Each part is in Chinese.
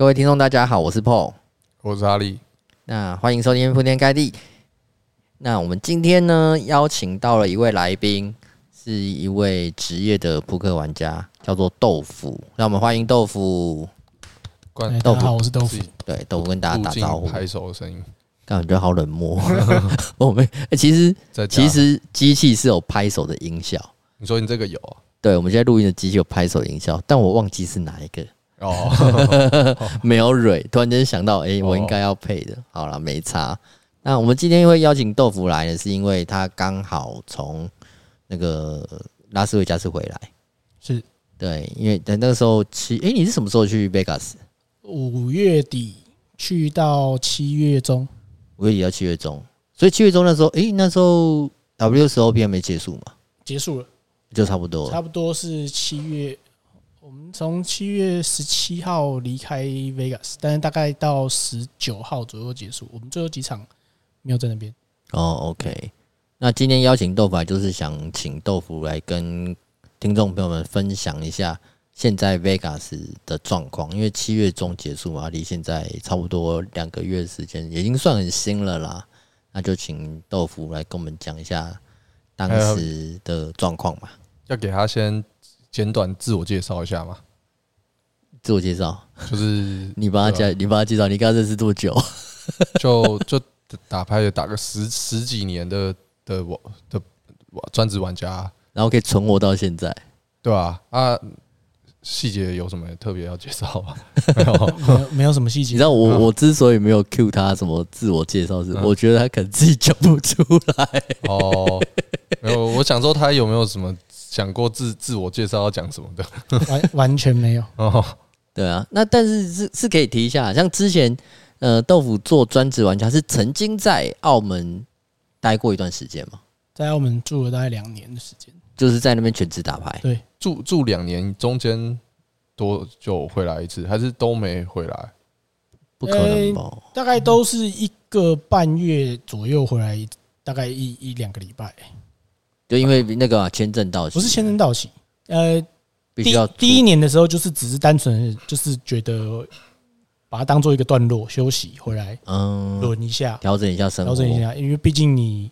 各位听众，大家好，我是 Paul，我是阿力。那欢迎收听铺天盖地。那我们今天呢，邀请到了一位来宾，是一位职业的扑克玩家，叫做豆腐。让我们欢迎豆腐。豆腐，我是豆腐。对，豆腐跟大家打招呼。拍手的声音，感觉好冷漠。我们其实其实机器是有拍手的音效。你说你这个有啊？对，我们现在录音的机器有拍手音效，但我忘记是哪一个。哦，没有蕊，突然间想到，哎、欸，我应该要配的。好了，没差。那我们今天会邀请豆腐来呢，是因为他刚好从那个拉斯维加斯回来。是，对，因为等那个时候七，哎、欸，你是什么时候去 Vegas？五月底去到七月中，五月底到七月中，所以七月中那时候，哎、欸，那时候 WSOP 还没结束嘛？结束了，就差不多，差不多是七月。我们从七月十七号离开 Vegas，但是大概到十九号左右结束。我们最后几场没有在那边。哦，OK。那今天邀请豆腐来，就是想请豆腐来跟听众朋友们分享一下现在 Vegas 的状况，因为七月中结束嘛，离现在差不多两个月时间，已经算很新了啦。那就请豆腐来跟我们讲一下当时的状况吧。要给他先。简短自我介绍一下嘛？自我介绍就是 你帮他介，你帮他介绍，你跟他认识多久？就就打牌也打个十十几年的的我的专职玩家，然后可以存活到现在，对吧？啊，细节有什么特别要介绍吗？没有，没有什么细节。你知道我我之所以没有 cue 他什么自我介绍，是我觉得他可能自己讲不出来。哦，没有，我想说他有没有什么？想过自自我介绍要讲什么的？完 完全没有 哦。对啊，那但是是是可以提一下，像之前呃豆腐做专职玩家是曾经在澳门待过一段时间吗？在澳门住了大概两年的时间，就是在那边全职打牌。对，住住两年，中间多久回来一次？还是都没回来？不可能吧？大概都是一个半月左右回来，大概一一两个礼拜。就因为那个签证到期，不是签证到期，呃，第第一年的时候就是只是单纯就是觉得把它当做一个段落休息回来，嗯，轮一下，调整一下生活，调整一下，因为毕竟你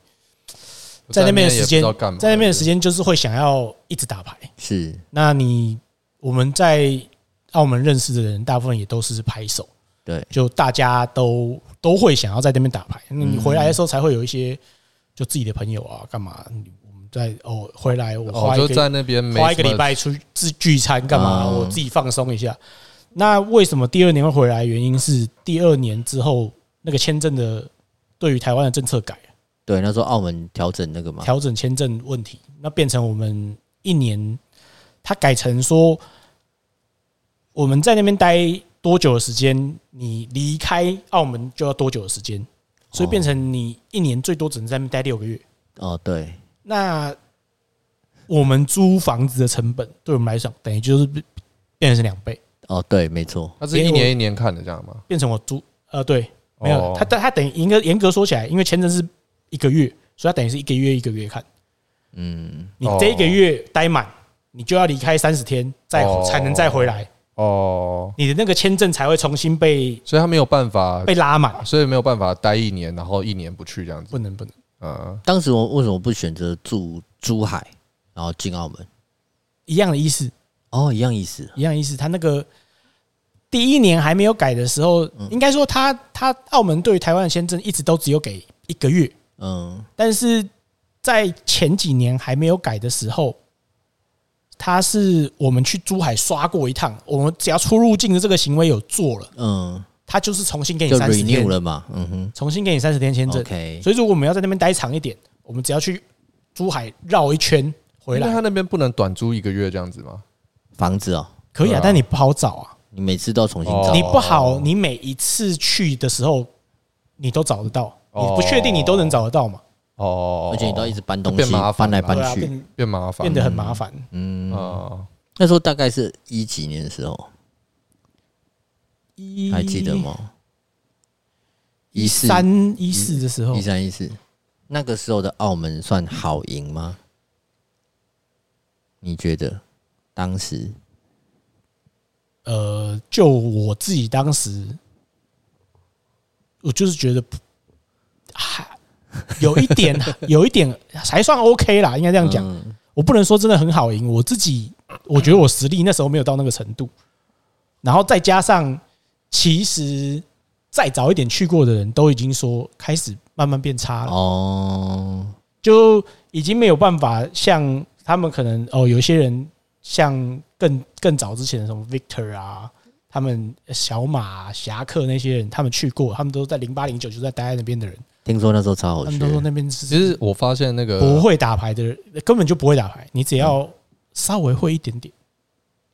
在那边的时间，在那边的时间就是会想要一直打牌，是。那你我们在澳门认识的人，大部分也都是拍手，对，就大家都都会想要在那边打牌。你回来的时候才会有一些就自己的朋友啊，干嘛？在哦，回来我花一个、哦、就在那边花一个礼拜出去自聚餐干嘛？我自己放松一下。那为什么第二年会回来？原因是第二年之后那个签证的对于台湾的政策改。对，那时候澳门调整那个嘛，调整签证问题，那变成我们一年，他改成说我们在那边待多久的时间，你离开澳门就要多久的时间，所以变成你一年最多只能在那边待六个月。哦，对。那我们租房子的成本，对我们来讲，等于就是变成是两倍。哦，对，没错。它是一年一年看的，这样吗？变成我租，呃，对，没有。它它等于严格严格说起来，因为签证是一个月，所以它等于是一个月一个月看。嗯，你这一个月待满，你就要离开三十天，再才能再回来。哦，你的那个签证才会重新被，所以他没有办法被拉满，所以没有办法待一年，然后一年不去这样子，不能不能。呃，当时我为什么不选择住珠海，然后进澳门？一样的意思。哦，一样意思，一样意思。他那个第一年还没有改的时候，应该说他他澳门对于台湾的签证一直都只有给一个月，嗯，但是在前几年还没有改的时候，他是我们去珠海刷过一趟，我们只要出入境的这个行为有做了，嗯。他就是重新给你三十天了嘛，嗯哼，重新给你三十天签证。所以如果我们要在那边待长一点，我们只要去珠海绕一圈回来。那他那边不能短租一个月这样子吗？房子哦，可以啊，但你不好找啊。你每次都要重新找，你不好，你每一次去的时候你都找得到，你不确定你都能找得到嘛？哦，而且你都要一直搬东西，搬来搬去，变麻烦，变得很麻烦。嗯，那时候大概是一几年的时候。还记得吗？一三一四的时候，一三一四那个时候的澳门算好赢吗？你觉得当时？呃，就我自己当时，我就是觉得还有一点，有一点还算 OK 啦，应该这样讲。我不能说真的很好赢，我自己我觉得我实力那时候没有到那个程度，然后再加上，其实再早一点去过的人都已经说开始慢慢变差了哦，就已经没有办法像他们可能哦，有些人像更更早之前的什么 Victor 啊，他们小马侠客那些人，他们去过，他们都在零八零九就在待在那边的人。听说那时候超好，他们都说那边是。其实我发现那个不会打牌的人根本就不会打牌，你只要稍微会一点点，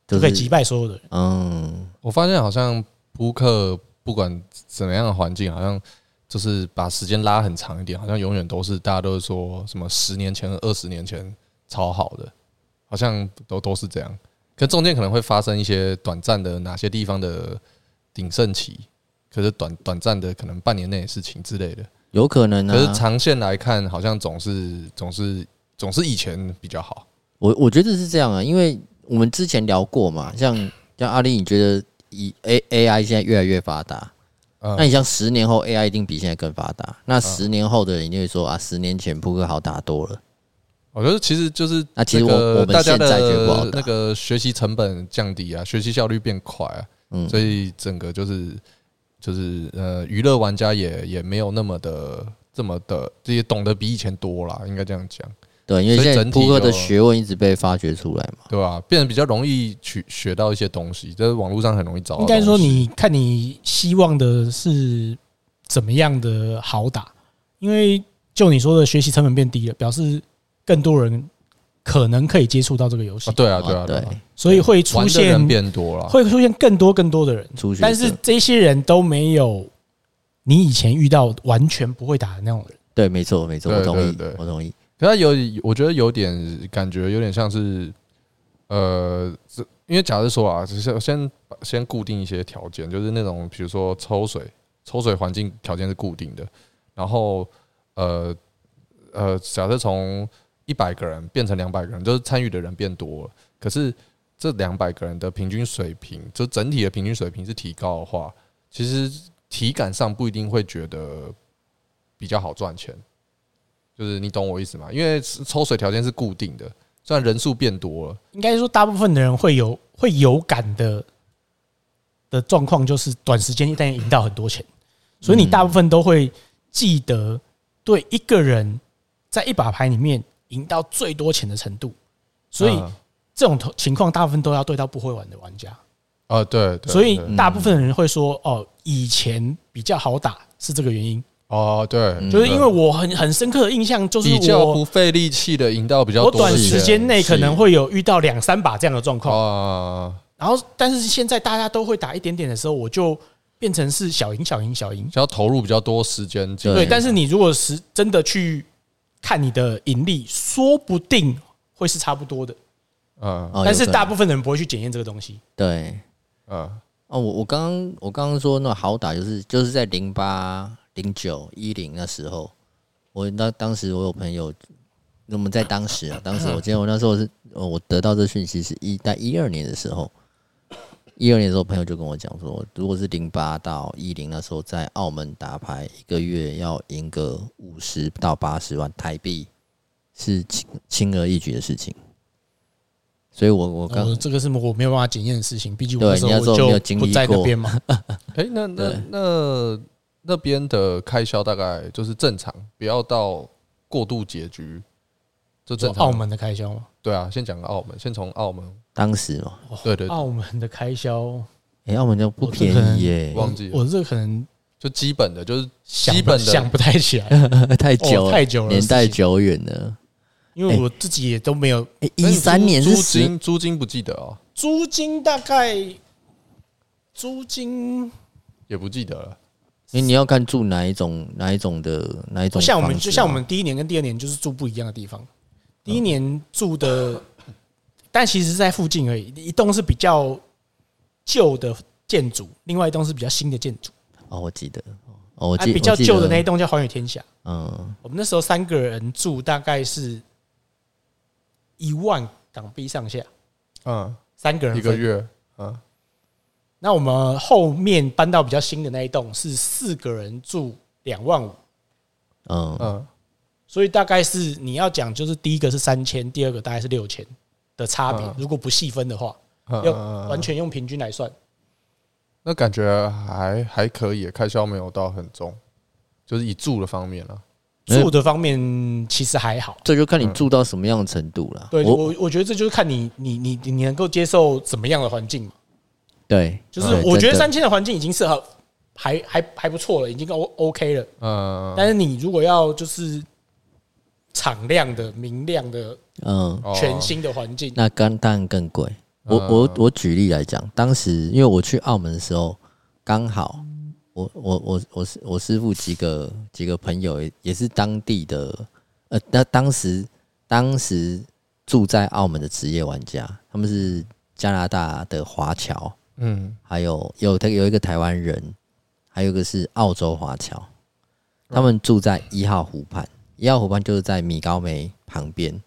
就可以击败所有的人。嗯，我发现好像扑克不管怎么样的环境，好像就是把时间拉很长一点，好像永远都是大家都是说什么十年前、二十年前超好的，好像都都是这样。可中间可能会发生一些短暂的哪些地方的鼎盛期，可是短短暂的可能半年内的事情之类的。有可能啊，可是长线来看，好像总是总是总是以前比较好。我我觉得是这样啊，因为我们之前聊过嘛，像像阿丽，你觉得以 A A I 现在越来越发达，那你像十年后 A I 一定比现在更发达，那十年后的人就会说啊，十年前扑克好打多了。我觉得其实就是那其实我我们现在觉得那个学习成本降低啊，学习效率变快啊，嗯，所以整个就是。就是呃，娱乐玩家也也没有那么的这么的这些懂得比以前多啦，应该这样讲。对，因为现在扑克的学问一直被发掘出来嘛，对吧、啊？变得比较容易去学到一些东西，就是网络上很容易找到。应该说，你看你希望的是怎么样的好打？因为就你说的学习成本变低了，表示更多人。可能可以接触到这个游戏，对啊，对啊，对，所以会出现人变多了，会出现更多更多的人，但是这些人都没有你以前遇到完全不会打的那种人。对，没错，没错，我同意，我同意。可他有，我觉得有点感觉，有点像是，呃，因为假设说啊，只是先先固定一些条件，就是那种比如说抽水，抽水环境条件是固定的，然后呃呃，假设从一百个人变成两百个人，就是参与的人变多了。可是这两百个人的平均水平，就整体的平均水平是提高的话，其实体感上不一定会觉得比较好赚钱。就是你懂我意思吗？因为抽水条件是固定的，虽然人数变多了，应该说大部分的人会有会有感的的状况，就是短时间一旦赢到很多钱，所以你大部分都会记得对一个人在一把牌里面。赢到最多钱的程度，所以这种情况大部分都要对到不会玩的玩家。哦，对，所以大部分人会说，哦，以前比较好打是这个原因。哦，对，就是因为我很很深刻的印象，就是比较不费力气的赢到比较多。我短时间内可能会有遇到两三把这样的状况。然后，但是现在大家都会打一点点的时候，我就变成是小赢、小赢、小赢，要投入比较多时间。对，但是你如果是真的去。看你的盈利，说不定会是差不多的，嗯，但是大部分人不会去检验这个东西。对，嗯，哦，我我刚刚我刚刚说那好打就是就是在零八零九一零那时候，我那当时我有朋友，我们在当时啊，当时我记得我那时候是，我得到这讯息是一在一二年的时候。一二年的时候，朋友就跟我讲说，如果是零八到一零那时候在澳门打牌，一个月要赢个五十到八十万台币，是轻轻而易举的事情。所以我我刚、哦、这个是我没有办法检验的事情，毕竟我那时候就不在那边嘛。哎，那那那那边的开销大概就是正常，不要到过度拮据，就正常。澳门的开销吗？对啊，先讲个澳门，先从澳门。当时嘛，对对，澳门的开销，哎，澳门就不便宜耶，忘记我这个可能就基本的，就是基本的想不太起来，太久太久了，年代久远了。因为我自己也都没有，哎，一三年租金租金不记得哦，租金大概租金也不记得了，因为你要看住哪一种哪一种的哪一种，像我们就像我们第一年跟第二年就是住不一样的地方，第一年住的。但其实是在附近而已，一栋是比较旧的建筑，另外一栋是比较新的建筑。哦，我记得，哦，我记得比较旧的那一栋叫寰宇天下。嗯，我们那时候三个人住，大概是一万港币上下。嗯，三个人一个月。嗯，那我们后面搬到比较新的那一栋是四个人住两万五，嗯嗯，所以大概是你要讲，就是第一个是三千，第二个大概是六千的差别。如果不细分的话，要完全用平均来算，那感觉还还可以，开销没有到很重，就是以住的方面了。住的方面其实还好，这就看你住到什么样的程度了。对我，我觉得这就是看你你你你能够接受怎么样的环境嘛。对，就是我觉得三千的环境已经适合，还还还不错了，已经 O OK 了。嗯，但是你如果要就是敞亮的、明亮的、嗯，全新的环境，那当然更贵。我我我举例来讲，当时因为我去澳门的时候，刚好。我我我我师我师傅几个几个朋友也是当地的，呃，那当时当时住在澳门的职业玩家，他们是加拿大的华侨，嗯，还有有他有一个台湾人，还有一个是澳洲华侨，他们住在一号湖畔，一号湖畔就是在米高梅旁边，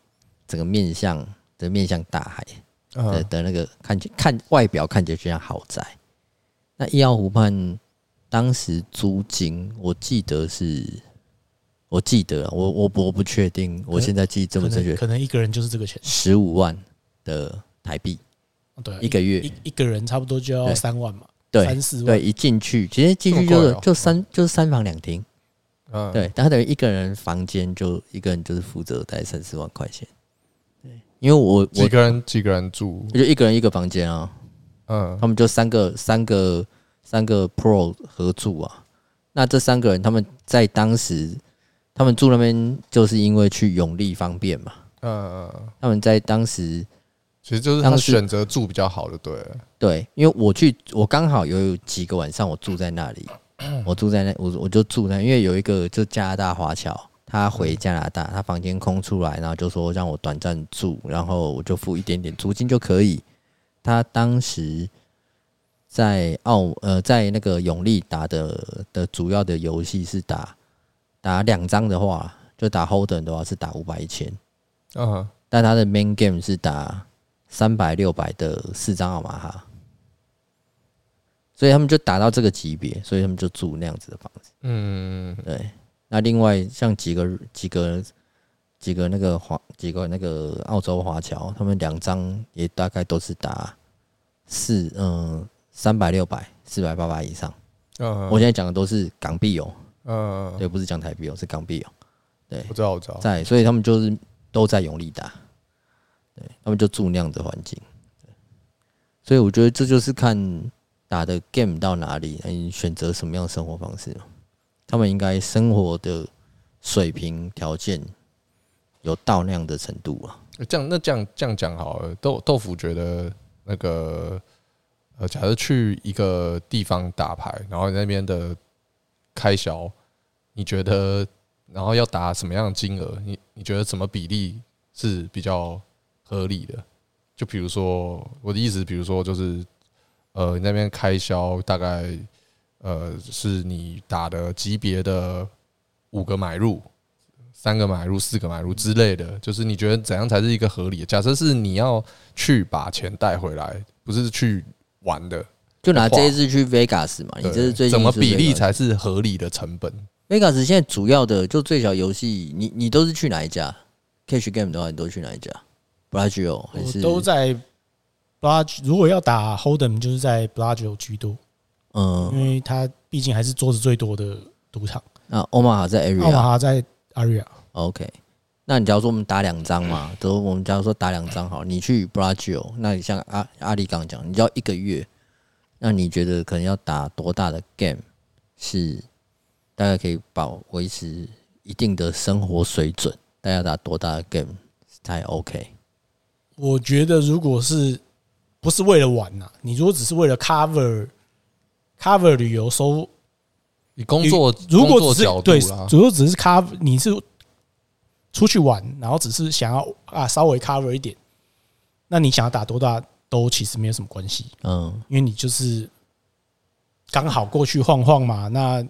整个面向的面向大海的的那个看起看外表看起来就像豪宅，那一号湖畔。当时租金，我记得是，我记得我我我不确定，我现在记这么正确，可能一个人就是这个钱，十五万的台币，对，一个月。一一个人差不多就要三万嘛，对，三四万，对，一进去其实进去就是就三就是三房两厅，嗯，对，但他等于一个人房间就一个人就是负责带三四万块钱，对，因为我几个人几个人住，就一个人一个房间啊，嗯，他们就三个三个。三个 Pro 合住啊，那这三个人他们在当时，他们住那边就是因为去永利方便嘛。嗯嗯，他们在当时其实就是他们选择住比较好的，对。对，因为我去，我刚好有几个晚上我住在那里，我住在那，我我就住那，因为有一个就加拿大华侨，他回加拿大，他房间空出来，然后就说让我短暂住，然后我就付一点点租金就可以。他当时。在澳呃，在那个永利打的的主要的游戏是打打两张的话，就打 Holden 的话是打五百一千，嗯，但他的 Main Game 是打三百六百的四张奥马哈，所以他们就达到这个级别，所以他们就住那样子的房子，嗯，对。那另外像几个几个几个那个华几个那个澳洲华侨，他们两张也大概都是打四嗯。三百、六百、四百、八百以上。嗯，我现在讲的都是港币哦。嗯，对，不是讲台币哦，是港币哦。对，我知道，我知道。在，所以他们就是都在永利打。对，他们就住那样的环境。所以我觉得这就是看打的 game 到哪里，你选择什么样的生活方式。他们应该生活的水平条件有到那样的程度啊。这样，那这样这样讲好了。豆豆腐觉得那个。呃，假设去一个地方打牌，然后那边的开销，你觉得，然后要打什么样的金额？你你觉得什么比例是比较合理的？就比如说，我的意思，比如说，就是呃，你那边开销大概呃，是你打的级别的五个买入、三个买入、四个买入之类的，就是你觉得怎样才是一个合理的？假设是你要去把钱带回来，不是去。玩的就拿这一次去 Vegas 嘛，你这是最近怎么比例才是合理的成本？Vegas 现在主要的就最小游戏，你你都是去哪一家？Cash Game 的话，你都去哪一家？Bellagio 还是都在 Bellagio？如果要打 Hold'em，就是在 Bellagio 居多。嗯，因为它毕竟还是桌子最多的赌场。那欧马哈在马哈在 Area。OK，那你假如说我们打两张嘛，都我们假如说打两张好，你去 Bellagio，那你像阿阿力刚讲，你就要一个月。那你觉得可能要打多大的 game 是大概可以保维持一定的生活水准？大家打多大的 game 才 OK？我觉得如果是不是为了玩呐、啊？你如果只是为了 cover cover 旅游收，你工作如果只是对，如果只是 cover，你是出去玩，然后只是想要啊稍微 cover 一点，那你想要打多大？都其实没有什么关系，嗯，因为你就是刚好过去晃晃嘛，那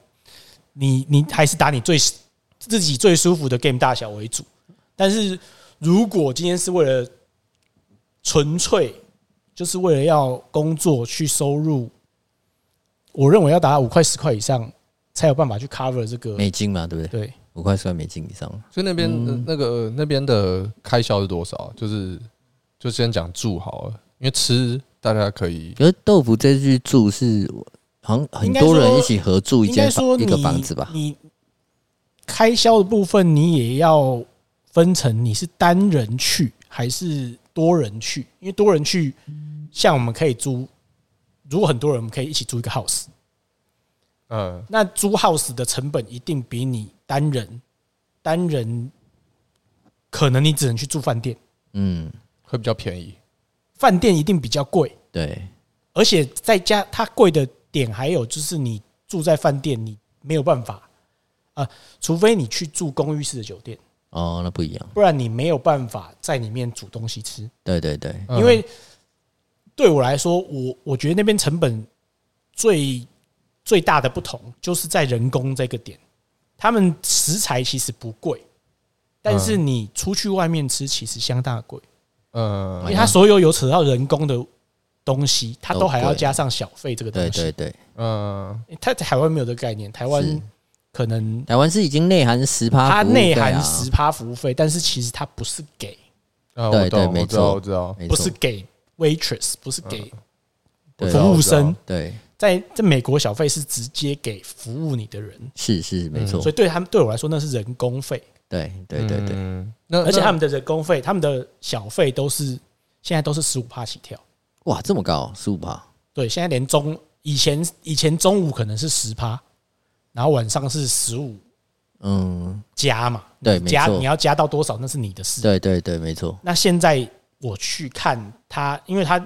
你你还是打你最自己最舒服的 game 大小为主。但是如果今天是为了纯粹就是为了要工作去收入我认为要达到五块十块以上，才有办法去 cover 这个美金嘛，对不对？对，五块十块美金以上。所以那边那个那边的开销是多少？就是就先讲住好了，因为吃大家可以。可是豆腐这句住是好像很多人一起合住一间一个房子吧？你开销的部分你也要分成你是单人去还是多人去？因为多人去，像我们可以租，如果很多人，我们可以一起租一个 house。嗯，那租 house 的成本一定比你单人单人，可能你只能去住饭店，嗯，会比较便宜。饭店一定比较贵，对，而且在家它贵的点还有就是你住在饭店，你没有办法啊，除非你去住公寓式的酒店哦，那不一样，不然你没有办法在里面煮东西吃。对对对，因为对我来说，我我觉得那边成本最。最大的不同就是在人工这个点，他们食材其实不贵，但是你出去外面吃其实相当贵，嗯，因为它所有有扯到人工的东西，它都还要加上小费这个东西，对对对，嗯，它在台湾没有这个概念，台湾可能台湾是已经内含十趴，它内含十趴服务费，但是其实它不是给，对对，没错，我知道，不是给 waitress，不是给服务生，对。在在美国，小费是直接给服务你的人，是是没错，所以对他们对我来说，那是人工费。对对对对，那而且他们的人工费，他们的小费都是现在都是十五趴起跳。哇，这么高，十五趴？对，现在连中以前以前中午可能是十趴，然后晚上是十五，嗯，加嘛，对，加你要加到多少那是你的事。对对对，没错。那现在我去看他，因为他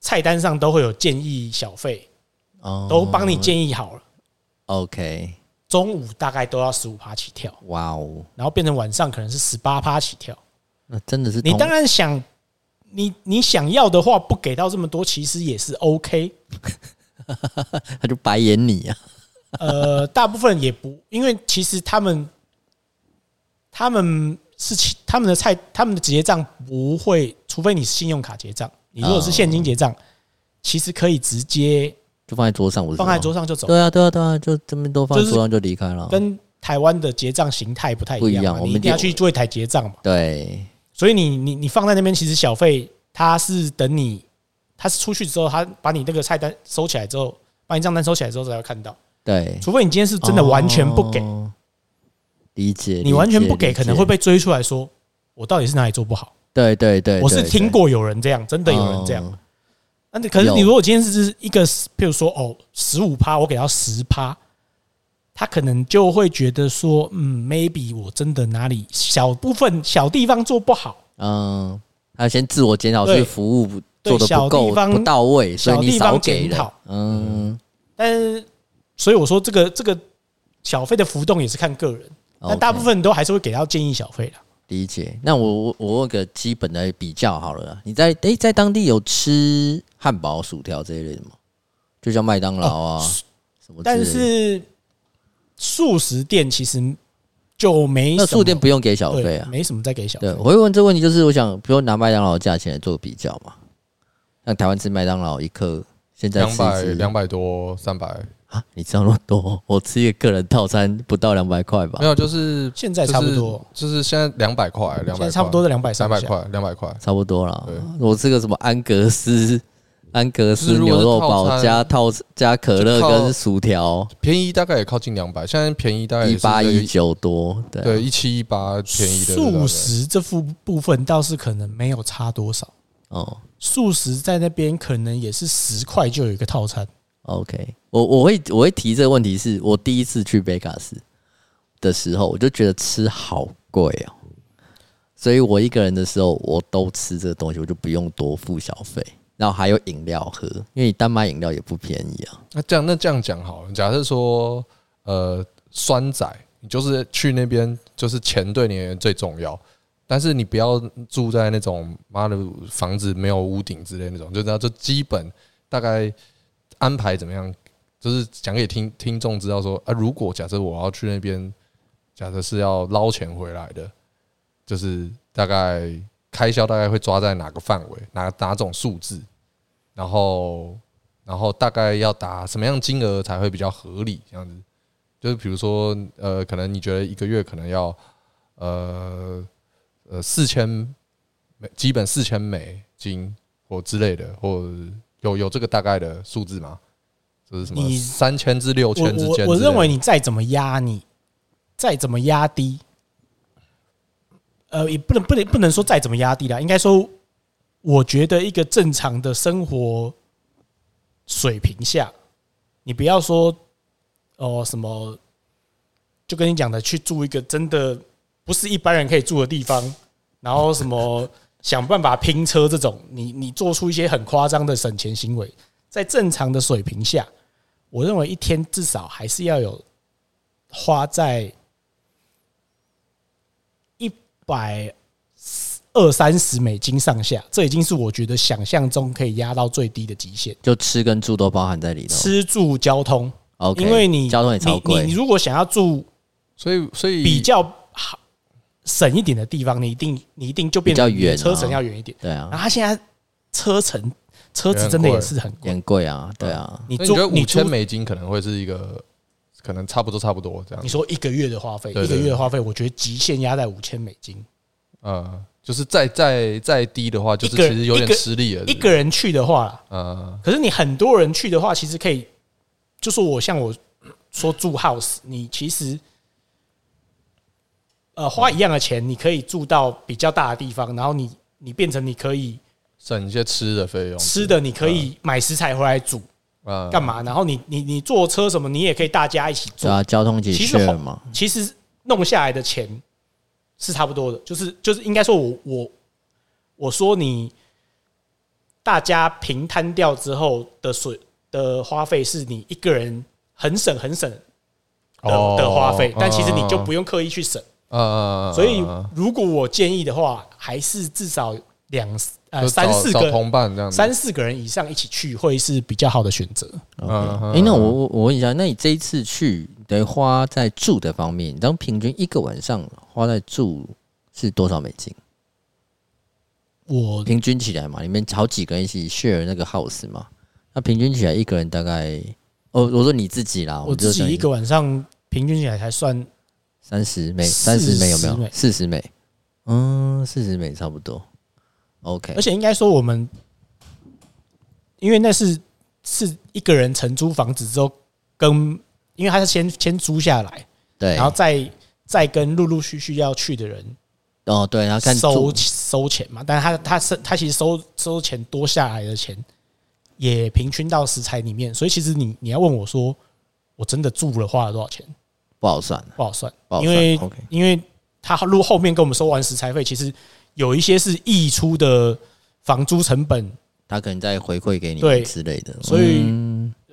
菜单上都会有建议小费。都帮你建议好了。OK，中午大概都要十五趴起跳。哇哦，然后变成晚上可能是十八趴起跳。那真的是你当然想，你你想要的话，不给到这么多，其实也是 OK。他就白眼你啊。呃，大部分也不，因为其实他们他们是他们的菜，他们的结账不会，除非你是信用卡结账。你如果是现金结账，其实可以直接。就放在桌上，放在桌上就走。对啊，对啊，对啊，就这么都放在桌上就离开了。跟台湾的结账形态不太一样，我们一定要去柜台结账嘛。对，所以你你你放在那边，其实小费他是等你，他是出去之后，他把你那个菜单收起来之后，把你账单收起来之后才会看到。对，除非你今天是真的完全不给，理解。你完全不给，可能会被追出来说，我到底是哪里做不好？对对对，我是听过有人这样，真的有人这样。那可是你如果今天是一个，譬如说哦，十五趴，我给到十趴，他可能就会觉得说，嗯，maybe 我真的哪里小部分小地方做不好，嗯，他先自我检讨，是服务做的不够不到位，所以你少给了，嗯，但是所以我说这个这个小费的浮动也是看个人，但大部分都还是会给到建议小费的。理解，那我我我问个基本的比较好了，你在诶在当地有吃汉堡、薯条这一类的吗？就像麦当劳啊什么？但是素食店其实就没，那素店不用给小费啊，没什么再给小费。对，我会问这个问题，就是我想，比如拿麦当劳的价钱来做比较嘛，像台湾吃麦当劳一颗现在两百两百多三百。啊，你知道那么多？我吃一个个人套餐不到两百块吧？没有，就是现在差不多，就是现在两百块，两百差不多的两百三百块，两百块差不多了。我吃个什么安格斯安格斯牛肉堡加套加可乐跟薯条，便宜大概也靠近两百，现在便宜大概一八一九多，对，一七一八便宜的。素食这副部分倒是可能没有差多少哦，素食在那边可能也是十块就有一个套餐。OK，我我会我会提这个问题，是我第一次去贝卡斯的时候，我就觉得吃好贵哦，所以我一个人的时候，我都吃这个东西，我就不用多付小费，然后还有饮料喝，因为你单买饮料也不便宜啊。那这样那这样讲好了，假设说呃酸仔，你就是去那边，就是钱对你最重要，但是你不要住在那种妈的房子没有屋顶之类那种，就知道就基本大概。安排怎么样？就是讲给听听众知道说啊，如果假设我要去那边，假设是要捞钱回来的，就是大概开销大概会抓在哪个范围，哪哪种数字，然后然后大概要打什么样金额才会比较合理？这样子，就是比如说，呃，可能你觉得一个月可能要，呃，呃，四千美，基本四千美金或之类的，或有有这个大概的数字吗？就是什么三千至六千之间？我认为你再怎么压，你再怎么压低，呃，也不能不能不能说再怎么压低啦，应该说，我觉得一个正常的生活。水平下，你不要说哦什么，就跟你讲的去住一个真的不是一般人可以住的地方，然后什么想办法拼车这种，你你做出一些很夸张的省钱行为，在正常的水平下，我认为一天至少还是要有花在一百。二三十美金上下，这已经是我觉得想象中可以压到最低的极限。就吃跟住都包含在里头，吃住交通，OK，因为你交通也超贵。你如果想要住，所以所以比较好省一点的地方，你一定你一定就变得远，车程要远一点。对啊，然后他现在车程车子真的也是很很贵啊，对啊。你觉得五千美金可能会是一个可能差不多差不多这样。你说一个月的花费，一个月的花费，我觉得极限压在五千美金。嗯。就是再再再低的话，就是其实有点吃力了。一个人去的话，嗯，可是你很多人去的话，其实可以，就是我像我说住 house，你其实呃花一样的钱，你可以住到比较大的地方，然后你你变成你可以省一些吃的费用，吃的你可以买食材回来煮啊，干嘛？然后你你你坐车什么，你也可以大家一起坐啊，交通其实嘛，其实弄下来的钱。是差不多的，就是就是应该说我，我我我说你大家平摊掉之后的水的花费，是你一个人很省很省的的花费，但其实你就不用刻意去省。所以如果我建议的话，还是至少两呃三四个同伴这样，三四个人以上一起去会是比较好的选择。嗯哎，那我我我问一下，那你这一次去？得花在住的方面，当平均一个晚上花在住是多少美金？我平均起来嘛，你们好几个人一起 share 那个 house 嘛，那平均起来一个人大概，哦，我说你自己啦，我自己一个晚上平均起来才算三十美，三十美有没有？四十美，嗯，四十美差不多。OK，而且应该说我们，因为那是是一个人承租房子之后跟。因为他是先先租下来，对，然后再再跟陆陆续续要去的人，哦，对，然后看收收钱嘛。但是他他是他其实收收钱多下来的钱，也平均到食材里面。所以其实你你要问我说，我真的住了花了多少钱？不好算，不好算，因为因为他如果后面跟我们收完食材费，其实有一些是溢出的房租成本，他可能再回馈给你对之类的，所以。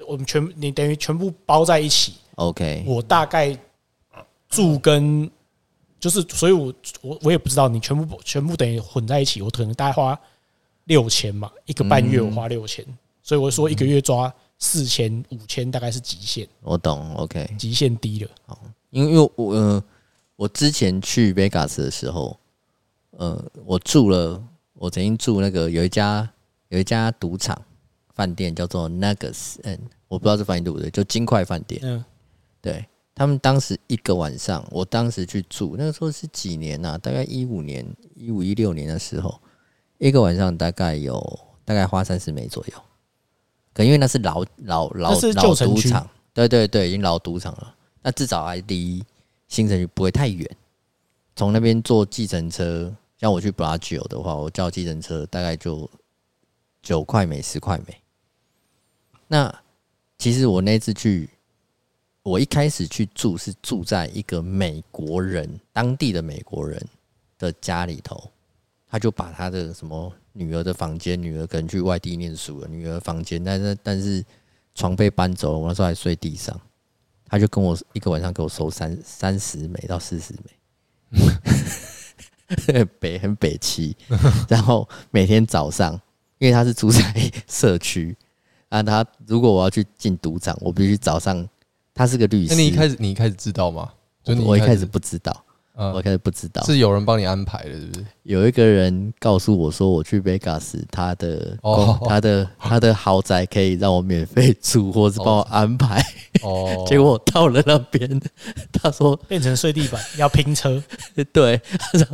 我们全你等于全部包在一起，OK。我大概住跟就是，所以我我我也不知道你全部全部等于混在一起，我可能大概花六千嘛，一个半月我花六千，所以我说一个月抓四千五千大概是极限。我懂，OK，极限低了。好，因为我呃，我之前去 Vegas 的时候，呃，我住了，我曾经住那个有一家有一家赌场饭店叫做 Nuggets，嗯。我不知道这翻译对不对，就金块饭店。嗯，对他们当时一个晚上，我当时去住，那个时候是几年啊？大概一五年、一五一六年的时候，一个晚上大概有大概花三十美左右。可因为那是老老老老赌场，对对对，已经老赌场了。那至少还离新城区不会太远。从那边坐计程车，像我去布拉吉欧的话，我叫计程车大概就九块美、十块美。那其实我那次去，我一开始去住是住在一个美国人当地的美国人的家里头，他就把他的什么女儿的房间，女儿可能去外地念书了，女儿房间，但是但是床被搬走了，我那时候还睡地上，他就跟我一个晚上给我收三三十美到四十美，北很北七，然后每天早上，因为他是住在社区。啊，他如果我要去进赌场，我必须早上。他是个律师。那你一开始你一开始知道吗？就我一开始不知道，我一开始不知道，是有人帮你安排的，是不是？有一个人告诉我说，我去 Vegas，他的哦，他的他的豪宅可以让我免费住，或是帮我安排。哦，结果我到了那边，他说变成睡地板，要拼车。对，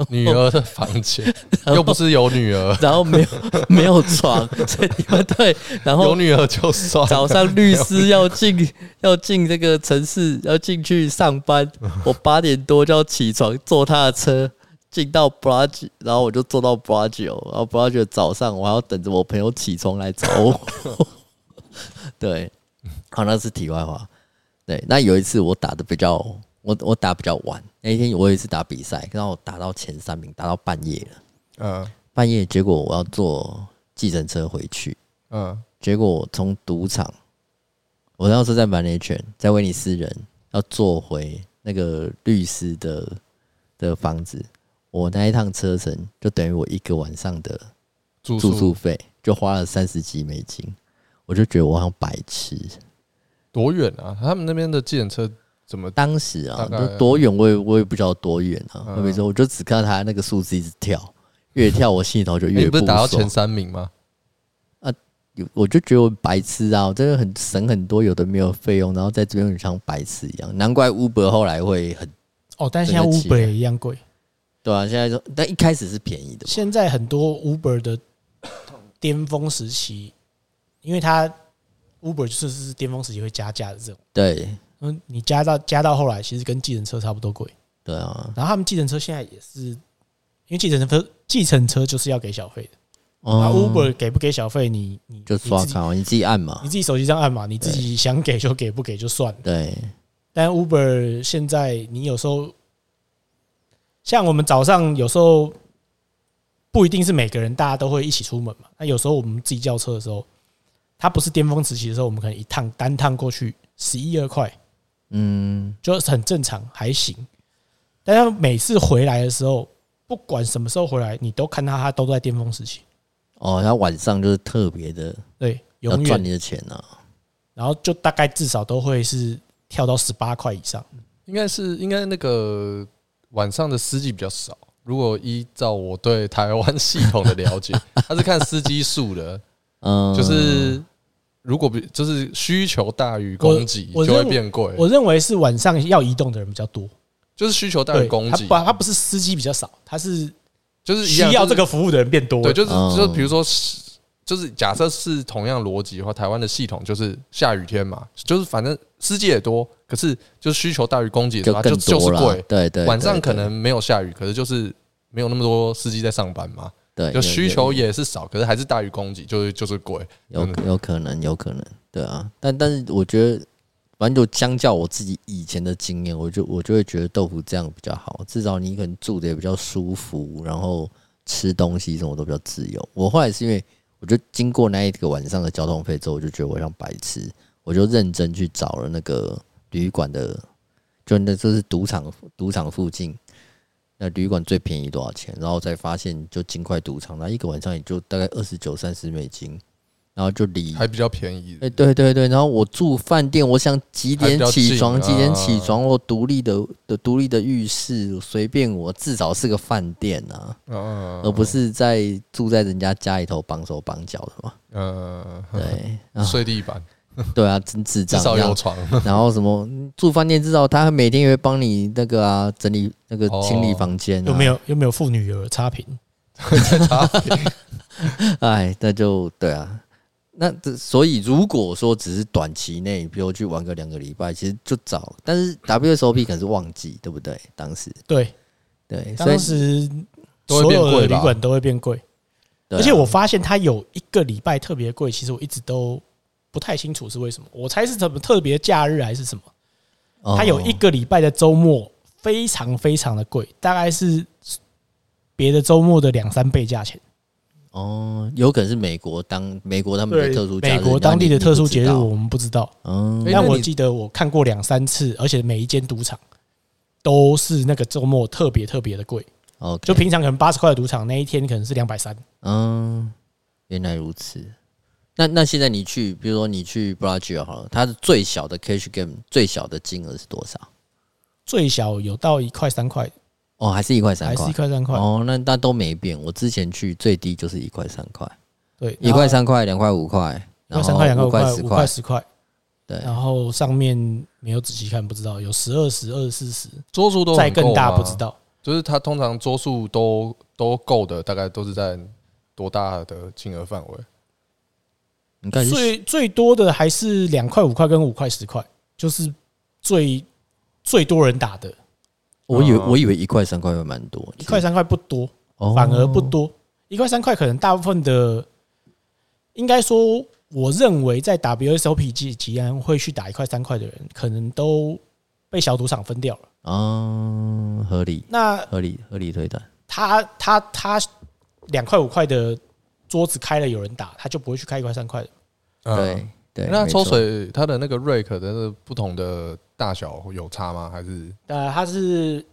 女儿的房间 又不是有女儿，然后没有没有床，所以你们对，然后有女儿就算。早上律师要进要进这个城市，要进去上班，我八点多就要起床坐他的车。进到 Bellagio，然后我就坐到 Bellagio，然后 Bellagio 早上我还要等着我朋友起床来找我。对，好，那是题外话。对，那有一次我打的比较，我我打比较晚。那一天我有一次打比赛，然后我打到前三名，打到半夜了。嗯，半夜结果我要坐计程车回去。嗯，结果我从赌场，我当时在满雷泉，在威尼斯人，要坐回那个律师的的房子。我那一趟车程就等于我一个晚上的住宿费，就花了三十几美金，我就觉得我好像白痴。多远啊？他们那边的计程车怎么？当时啊，多远我也我也不知道多远啊。我跟你说，我就只看到他那个数字一直跳，越跳我心里头就越不爽。你不是打到前三名吗？啊，我就觉得我白痴啊，我真的很省很多有的没有费用，然后在这边很像白痴一样。难怪 Uber 后来会很哦，但是现在 Uber 也一样贵。对啊，现在就，但一开始是便宜的。现在很多 Uber 的巅峰时期，因为它 Uber 就是是巅峰时期会加价的这种。对，嗯，你加到加到后来，其实跟计程车差不多贵。对啊，然后他们计程车现在也是，因为计程车计程车就是要给小费的。啊，Uber 给不给小费，你你就刷卡，你自己按嘛，你自己手机上按嘛，你自己想给就给，不给就算了。对，但 Uber 现在你有时候。像我们早上有时候不一定是每个人大家都会一起出门嘛。那有时候我们自己叫车的时候，它不是巅峰时期的时候，我们可能一趟单趟过去十一二块，嗯，就很正常，还行。但是每次回来的时候，不管什么时候回来，你都看到它都在巅峰时期。哦，它晚上就是特别的，对，要赚你的钱啊。然后就大概至少都会是跳到十八块以上，应该是应该那个。晚上的司机比较少。如果依照我对台湾系统的了解，他是看司机数的，嗯，就是如果比就是需求大于供给，就会变贵。我认为是晚上要移动的人比较多，就是需求大于供给。不他不是司机比较少，他是就是需要这个服务的人变多。对，就是就比如说。就是假设是同样逻辑的话，台湾的系统就是下雨天嘛，就是反正司机也多，可是就是需求大于供给的话，就就是贵。对对，晚上可能没有下雨，可是就是没有那么多司机在上班嘛。对，就需求也是少，可是还是大于供给，就是就是贵。有有可能，有可能，对啊。但但是我觉得，反正就相较我自己以前的经验，我就我就会觉得豆腐这样比较好，至少你可能住的也比较舒服，然后吃东西什么都比较自由。我后来是因为。我就经过那一个晚上的交通费之后，我就觉得我像白痴，我就认真去找了那个旅馆的，就那就是赌场，赌场附近那旅馆最便宜多少钱，然后再发现就金块赌场，那一个晚上也就大概二十九三十美金。然后就离还比较便宜，哎，对对对，然后我住饭店，我想几点起床几点起床，我独立的的独立的浴室，随便我，至少是个饭店啊，而不是在住在人家家里头绑手绑脚的嘛。嗯，对，睡地板，对啊，真智障，至少有床。然后什么住饭店，至少他每天也会帮你那个啊整理那个清理房间，有没有有没有妇女儿差评？差评，哎，那就对啊。那这所以，如果说只是短期内，比如去玩个两个礼拜，其实就早。但是 WSOP 可能是旺季，对不对？当时对对，当时所有的旅馆都会变贵。而且我发现它有一个礼拜特别贵，其实我一直都不太清楚是为什么。我猜是什么特别假日还是什么？它有一个礼拜的周末非常非常的贵，大概是别的周末的两三倍价钱。哦，有可能是美国当美国他们的特殊美国当地的特殊节日，我们不知道。嗯，但我记得我看过两三次，而且每一间赌场都是那个周末特别特别的贵。哦，就平常可能八十块的赌场，那一天可能是两百三。嗯，原来如此。那那现在你去，比如说你去 Bellagio 好了，它的最小的 cash game 最小的金额是多少？最小有到一块三块。哦，还是一块三块，还是一块三块。哦，那那都没变。我之前去最低就是一块三块，对，一块三块，两块五块，然后三块，两块五块，五块十块。对，然后上面没有仔细看，不知道有十二十、二四十，桌数都再更大，不知道。就是它通常桌数都都够的，大概都是在多大的金额范围？应该最最多的还是两块五块跟五块十块，就是最最多人打的。我以为我以为一块三块会蛮多，一块三块不多，反而不多。一块三块可能大部分的，应该说。我认为在 WSOP 级吉安会去打一块三块的人，可能都被小赌场分掉了。嗯，合理。那合理合理推断。他他他两块五块的桌子开了有人打，他就不会去开一块三块的。对对。那抽水它的那个 rake 的不同的大小有差吗？还是？呃，它是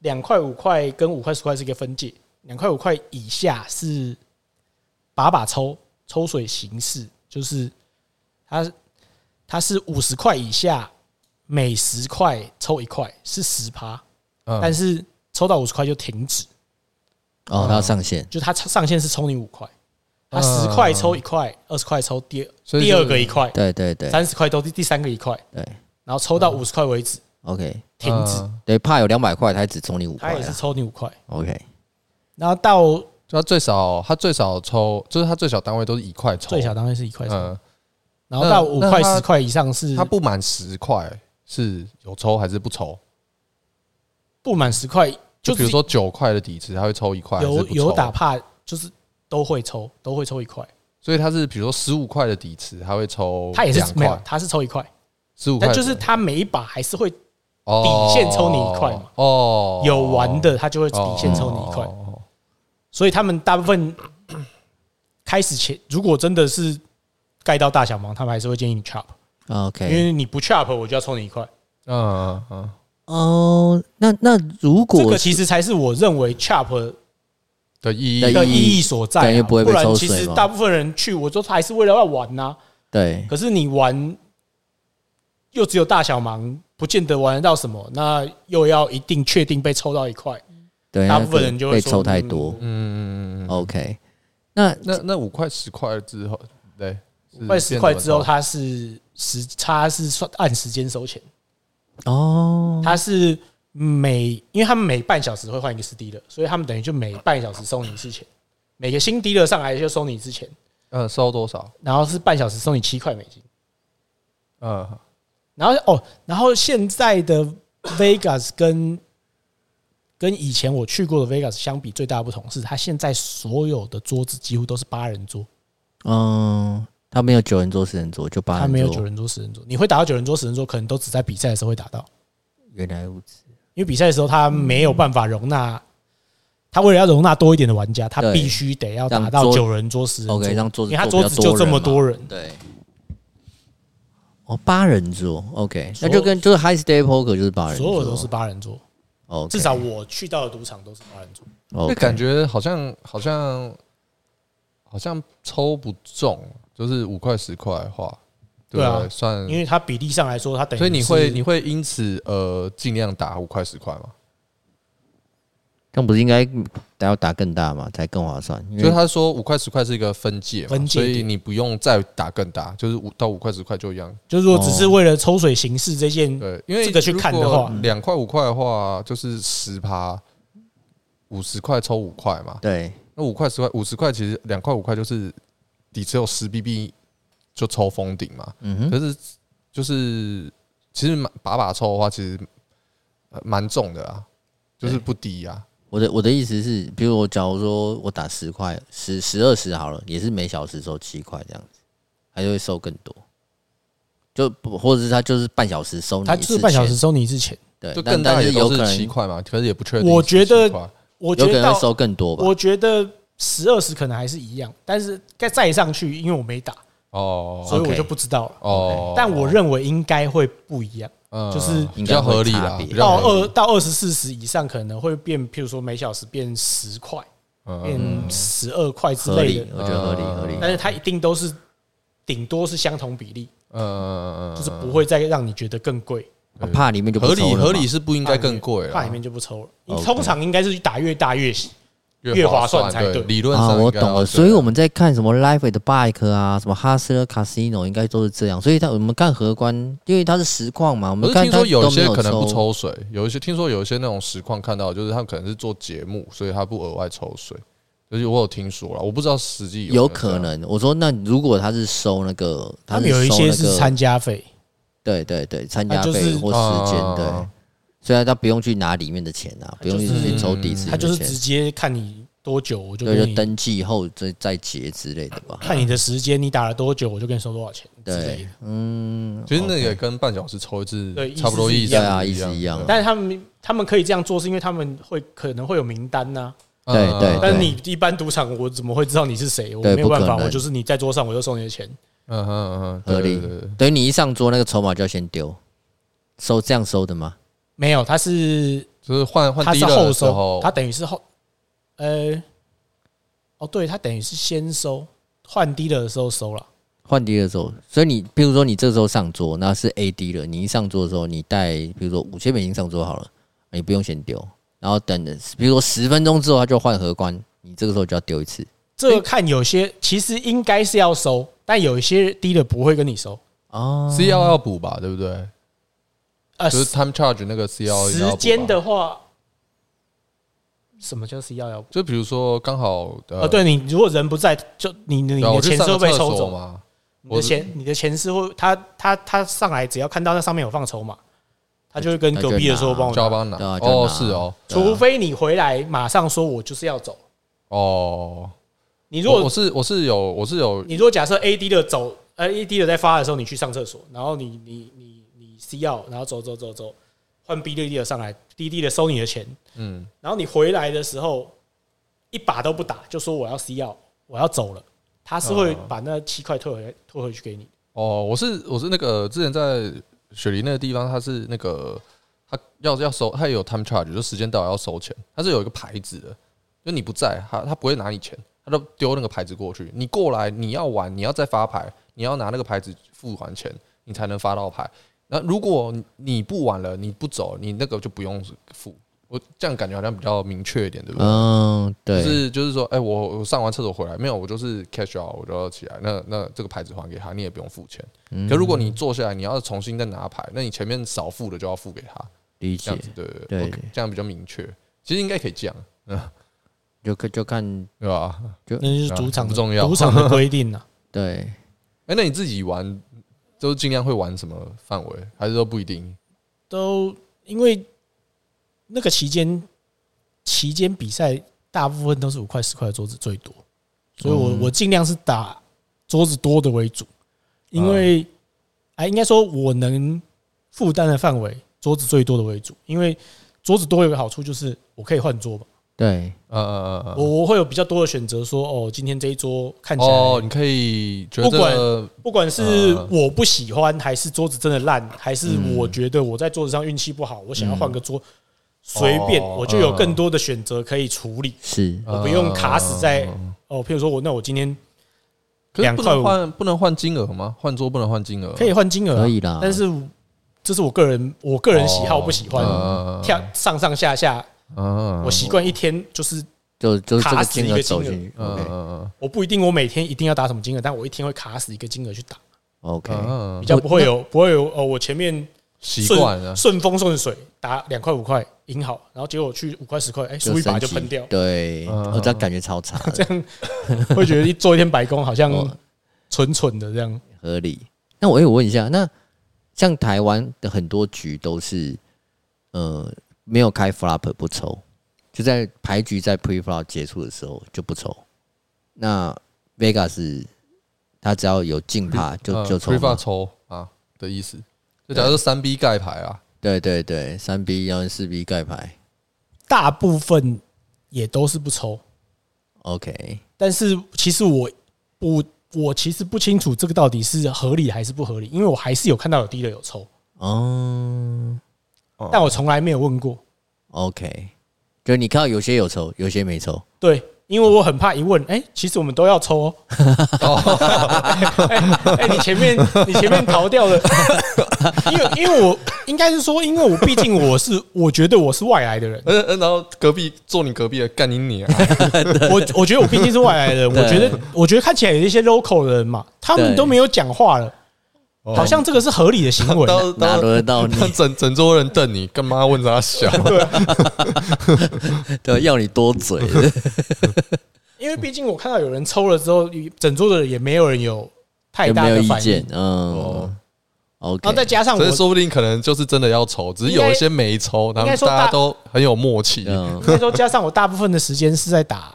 两块五块跟五块十块是一个分界，两块五块以下是把把抽抽水形式。就是它，它是五十块以下，每十块抽一块是十趴，但是抽到五十块就停止。哦，它上限，就它上限是抽你五块，它十块抽一块，二十块抽第第二个一块，对对对，三十块都第第三个一块，对，然后抽到五十块为止，OK，停止。对，怕有两百块，他只抽你五块，他也是抽你五块，OK。然后到。就他最少，他最少抽，就是他最小单位都是一块抽，最小单位是一块抽，然后到五块十块以上是，他不满十块是有抽还是不抽？不满十块，就比如说九块的底池，他会抽一块，有有打怕就是都会抽，都会抽一块。所以他是比如说十五块的底池，他会抽，他也是没有，他是抽一块，十五块，但就是他每一把还是会底线抽你一块嘛。哦，有玩的他就会底线抽你一块。所以他们大部分开始前，如果真的是盖到大小盲，他们还是会建议你 chop。OK，因为你不 chop，我就要抽你一块。嗯嗯哦，那那如果这个其实才是我认为 chop 的意义的意义所在，啊，不然其实大部分人去，我说还是为了要玩呐。对，可是你玩又只有大小盲，不见得玩得到什么。那又要一定确定被抽到一块。对，大部分人就会被抽太多。嗯嗯嗯 OK，那那那五块十块之后，对，五块十块之后，它是时差是算按时间收钱。哦，它是每，因为他们每半小时会换一个死敌的，所以他们等于就每半小时收你一次钱。每个新低的上来就收你一次钱。呃，收多少？然后是半小时收你七块美金。嗯，然后哦，然后现在的 Vegas 跟跟以前我去过的 Vegas 相比，最大的不同是，他现在所有的桌子几乎都是八人桌。嗯，他没有九人桌、十人桌，就八人桌。他没有九人桌、十人桌。你会打到九人桌、十人桌，可能都只在比赛的时候会打到。原来如此。因为比赛的时候，他没有办法容纳，他为了要容纳多一点的玩家，他必须得要打到九人桌、十人桌。让桌子，因为他桌子就这么多人。对。哦，八人桌，OK，那就跟就是 High Stakes Poker 就是八人桌，所有都是八人桌。哦，至少我去到的赌场都是八人桌，那感觉好像好像好像抽不中，就是五块十块的话，对啊，算，因为它比例上来说，它等于，所以你会你会因此呃尽量打五块十块吗？那不是应该要打更大嘛，才更划算？所以他说五块十块是一个分界，分界，所以你不用再打更大，就是五到五块十块就一样。就是说，只是为了抽水形式这件，对，因为这个去看的话，两块五块的话就是十趴，五十块抽五块嘛。对，那五块十块，五十块其实两块五块就是底只有十 BB 就抽封顶嘛。嗯哼，可是就是其实把把抽的话，其实蛮重的啊，就是不低啊。我的我的意思是，比如我假如说我打十块十十二十好了，也是每小时收七块这样子，他就会收更多，就或者是他就是半小时收你，他就是半小时收你一次钱，对，就更大也有可能七块嘛，可是也不确定。我觉得我觉得有可能收更多吧，我觉得十二十可能还是一样，但是该再上去，因为我没打哦，所以我就不知道了哦。但我认为应该会不一样。嗯，就是比较合理啦。到二到二十四时以上，可能会变，譬如说每小时变十块，变十二块之类的。我觉得合理合理。但是它一定都是顶多是相同比例。嗯嗯嗯，就是不会再让你觉得更贵。怕里面就合理合理是不应该更贵，怕里面就不抽了。你通常应该是打越大越越划算才对。理论上啊，我懂了。所以我们在看什么 Live at Bike 啊，什么 Hustler Casino，应该都是这样。所以他我们看荷官，因为它是实况嘛，我们看听说有些可能不抽水，有一些听说有一些那种实况看到，就是他可能是做节目，所以他不额外抽水。而且我有听说了，我不知道实际有，有可能。我说那如果他是收那个，他们有一些是参加费，对对对，参加费或时间对。虽然他不用去拿里面的钱啊，不用去抽底子，他就是直接看你多久，我就对，就登记后再再结之类的吧。看你的时间，你打了多久，我就跟你收多少钱。对，嗯，其实那个跟半小时抽一次差不多意思啊，意思一样。但是他们他们可以这样做，是因为他们会可能会有名单呐。对对。但是你一般赌场，我怎么会知道你是谁？我没有办法，我就是你在桌上，我就收你的钱。嗯嗯嗯，合理。等于你一上桌，那个筹码就要先丢，收这样收的吗？没有，他是就是换换，他是后收，他等于是后，呃，哦，对，他等于是先收，换低了的时候收了，换低的时候，所以你比如说你这时候上桌，那是 AD 了，你一上桌的时候，你带比如说五千美金上桌好了，你不用先丢，然后等，比如说十分钟之后他就换荷官，你这个时候就要丢一次。这个看有些其实应该是要收，但有一些低的不会跟你收。哦。是要要补吧，对不对？呃，就是 time charge 那个 C L 时间的话，什么叫 C L 要补？就比如说刚好呃，对你如果人不在，就你你的钱是会被抽走吗？你的钱你的钱是会他他他上来只要看到那上面有放筹码，他就会跟隔壁的说帮我叫帮拿哦是哦，除非你回来马上说我就是要走哦。你如果我是我是有我是有，你如果假设 A D 的走呃 A D 的在发的时候，你去上厕所，然后你你你。C 要，然后走走走走，换 B 对 D 的上来滴滴的收你的钱，嗯，然后你回来的时候一把都不打，就说我要 C 要，我要走了，他是会把那七块退回来，退回去给你。哦，我是我是那个之前在雪梨那个地方，他是那个他要要收，他也有 time charge，就时间到了要收钱，他是有一个牌子的，就你不在，他他不会拿你钱，他都丢那个牌子过去，你过来你要玩，你要再发牌，你要拿那个牌子付还钱，你才能发到牌。那如果你不玩了，你不走，你那个就不用付。我这样感觉好像比较明确一点，对不对？嗯，对。就是就是说，哎，我我上完厕所回来没有？我就是 cash out，我就要起来。那那这个牌子还给他，你也不用付钱。可如果你坐下来，你要重新再拿牌，那你前面少付的就要付给他。理解，对对对，这样比较明确。其实应该可以这样，嗯，就就看 对吧？就那是主场不重要，主场的规定啊。对，哎，那你自己玩？都尽量会玩什么范围，还是都不一定？都因为那个期间期间比赛，大部分都是五块十块的桌子最多，所以我我尽量是打桌子多的为主，因为哎，应该说我能负担的范围，桌子最多的为主，因为桌子多有个好处就是我可以换桌嘛。对，呃呃呃，我我会有比较多的选择，说哦，今天这一桌看起来，哦，你可以觉得不管不管是我不喜欢，还是桌子真的烂，还是我觉得我在桌子上运气不好，我想要换个桌，随便，我就有更多的选择可以处理，是，我不用卡死在哦，譬如说我那我今天两块换不能换金额吗？换桌不能换金额，可以换金额，可以的，但是这是我个人我个人喜好，不喜欢跳上上下下。嗯，我习惯一天就是就就卡死一个金额。嗯嗯嗯，我不一定我每天一定要打什么金额，但我一天会卡死一个金额去打。OK，比较不会有不会有哦，我前面习惯了顺风顺水打两块五块赢好，然后结果去五块十块，哎，输一把就喷掉。对，我这样感觉超差，这样会觉得一做一天白工，好像蠢蠢的这样。合理。那我我问一下，那像台湾的很多局都是呃。没有开 flop 不抽，就在牌局在 pre flop 结束的时候就不抽。那 Vegas 他只要有进牌就就抽。pre flop 抽啊的意思，就假如说三 B 盖牌啊，对对对，三 B 然后四 B 盖牌，大部分也都是不抽。OK，但是其实我我我其实不清楚这个到底是合理还是不合理，因为我还是有看到有 dealer 有抽。哦。但我从来没有问过。OK，就你看到有些有抽，有些没抽。对，因为我很怕一问，哎，其实我们都要抽哦。哎，你前面你前面逃掉了，因为因为我应该是说，因为我毕竟我是我觉得我是外来的人，嗯嗯，然后隔壁坐你隔壁的干你你啊，我我觉得我毕竟是外来的人，我觉得我觉得看起来有一些 local 的人嘛，他们都没有讲话了。好像这个是合理的行为，哪轮得到你？整整桌人瞪你，干嘛问他小？对，要你多嘴。因为毕竟我看到有人抽了之后，整桌的人也没有人有太大的意见。嗯，OK。然后再加上，所以说不定可能就是真的要抽，只是有一些没抽，然后大家都很有默契。应该说，加上我大部分的时间是在打。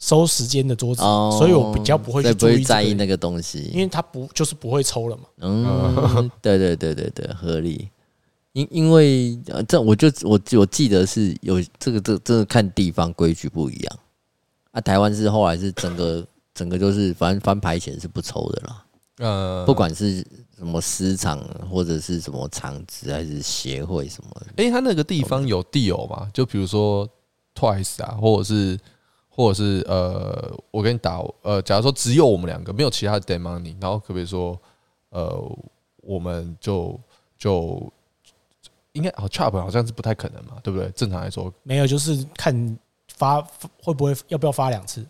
收时间的桌子，所以我比较不会去注意在意那个东西，因为他不就是不会抽了嘛。嗯，对对对对对，合理。因因为这我就我我记得是有这个这这个看地方规矩不一样啊。台湾是后来是整个 整个就是反正翻牌前是不抽的啦。呃，不管是什么私场或者是什么场子还是协会什么的。诶，他那个地方有地友吗？就比如说 Twice 啊，或者是。或者是呃，我跟你打呃，假如说只有我们两个，没有其他的 dead money，然后可不可以说呃，我们就就应该哦，chop 好像是不太可能嘛，对不对？正常来说。没有，就是看发会不会要不要发两次，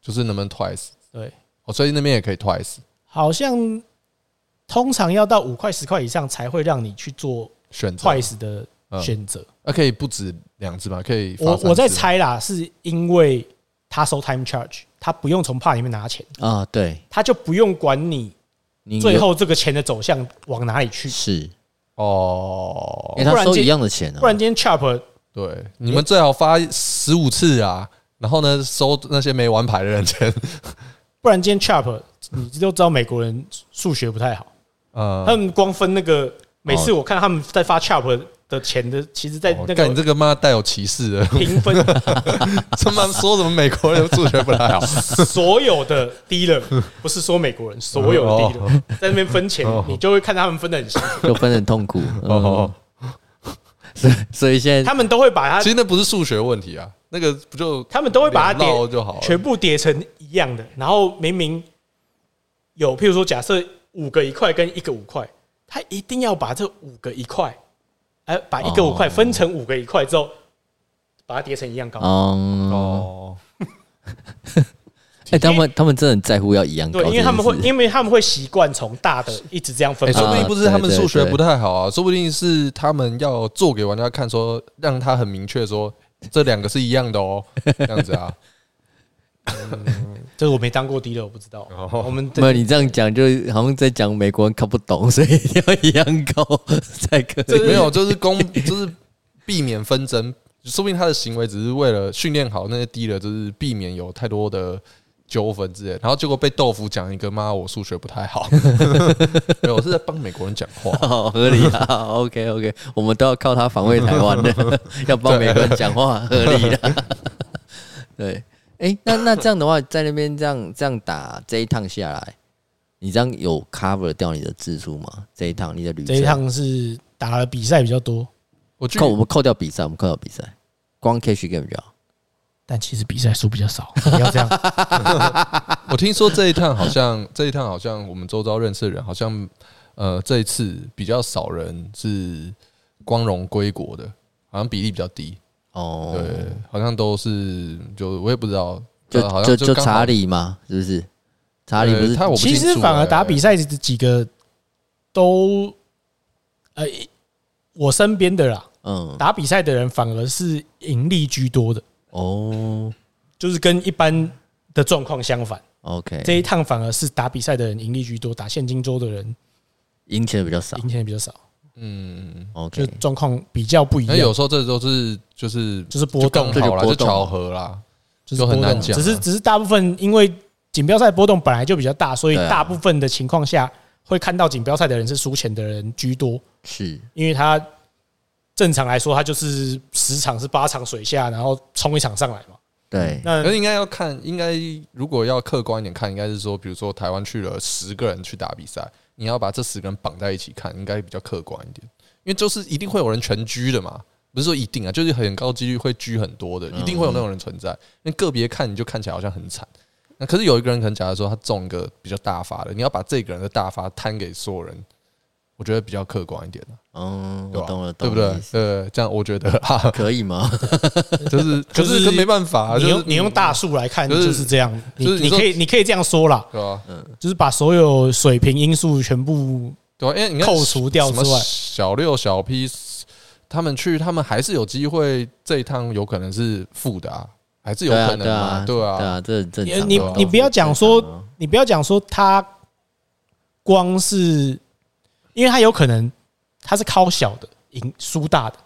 就是能不能 twice 对，哦，所以那边也可以 twice，好像通常要到五块十块以上才会让你去做选 twice 的选择，那可以不止两次吗？可以，我我在猜啦，是因为。他收 time charge，他不用从 pot 里面拿钱。啊，对，他就不用管你最后这个钱的走向往哪里去。是。哦，因为他收一样的钱，不然今天 chop 对，你们最好发十五次啊，然后呢收那些没玩牌的人钱，不然今天 chop 你都知道美国人数学不太好，嗯，他们光分那个，每次我看他们在发 chop。的钱的，其实，在那个你这个妈带有歧视的评分，他妈说什么美国人数学不太好？所有的 dealer 不是说美国人，所有的 dealer 在那边分钱，你就会看他们分的很辛苦，就分得很痛苦。哦，所以所以现在他们都会把它，其实那不是数学问题啊，那个不就他们都会把它叠就好，全部叠成一样的。然后明明有，譬如说假设五个一块跟一个五块，他一定要把这五个一块。哎，把一个五块分成五个一块之后，把它叠成一样高。哦，哎，他们他们真的很在乎要一样高，对，因为他们会，因为他们会习惯从大的一直这样分。哎，说不定不是他们数学不太好啊，说不定是他们要做给玩家看，说让他很明确说这两个是一样的哦，这样子啊。这个我没当过 dealer，我不知道。我们没有你这样讲，就好像在讲美国人看不懂，所以要一样高才可以。没有，就是公，就是避免纷争。说不定他的行为只是为了训练好那些 dealer，就是避免有太多的纠纷之类。然后结果被豆腐讲一个妈，我数学不太好。没有，我是在帮美国人讲话，合理啊。OK OK，我们都要靠他防卫台湾的，要帮美国人讲话，合理的。对。哎、欸，那那这样的话，在那边这样这样打这一趟下来，你这样有 cover 掉你的支出吗？这一趟你的旅程，这一趟是打了比赛比较多，我扣我们扣掉比赛，我们扣掉比赛，光 cash game 比较，但其实比赛输比较少，不要这样。我听说这一趟好像这一趟好像我们周遭认识的人，好像呃这一次比较少人是光荣归国的，好像比例比较低。哦，对，好像都是，就我也不知道，就好像就就查理嘛，是不是？查理不是他，我其实反而打比赛的几个都，呃，我身边的啦，嗯，打比赛的人反而是盈利居多的。哦，就是跟一般的状况相反。OK，这一趟反而是打比赛的人盈利居多，打现金周的人赢钱比较少，赢钱比较少。嗯，OK，就状况比较不一样。那有时候这都是就是就是波动，好了，就巧合啦，就是很难讲。只是只是大部分因为锦标赛波动本来就比较大，所以大部分的情况下会看到锦标赛的人是输钱的人居多。是因为他正常来说，他就是十场是八场水下，然后冲一场上来嘛。对，那应该要看，应该如果要客观一点看，应该是说，比如说台湾去了十个人去打比赛。你要把这十个人绑在一起看，应该比较客观一点，因为就是一定会有人全狙的嘛。不是说一定啊，就是很高几率会狙很多的，一定会有那种人存在。那个别看你就看起来好像很惨，那可是有一个人可能假如说他中一个比较大发的，你要把这个人的大发摊给所有人，我觉得比较客观一点嗯，我懂了，对不对？对，这样我觉得 哈可以吗？就是，可是没办法，你用你用大数来看就是这样，就是你可以你可以这样说啦，对吧？嗯，就是把所有水平因素全部对，因为你扣除掉之外，小六小 P。他们去，他们还是有机会。这一趟有可能是负的啊，还是有可能啊？对啊，对啊，这这你你你不要讲说，你不要讲说他光是，因为他有可能他是靠小的赢输大的，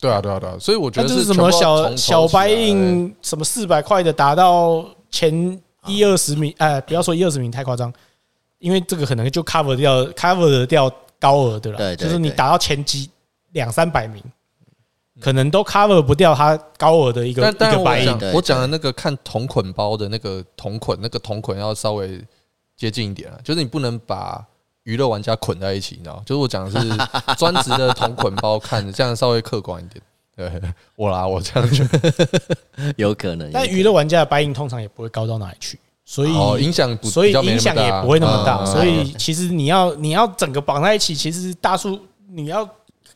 对啊，对啊，对啊。所以我觉得是什么小小白印什么四百块的打到前一二十名，哎，不要说一二十名太夸张，因为这个可能就 cover 掉 cover 掉高额的了，就是你打到前几。两三百名，可能都 cover 不掉他高额的一个一个白印。我讲的那个看同捆包的那个同捆，那个同捆要稍微接近一点啊，就是你不能把娱乐玩家捆在一起，你知道？就是我讲的是专职的同捆包，看这样稍微客观一点。对我啦，我这样觉得有可能。但娱乐玩家的白银通常也不会高到哪里去，所以影响，所以影响也不会那么大。所以其实你要你要整个绑在一起，其实大数你要。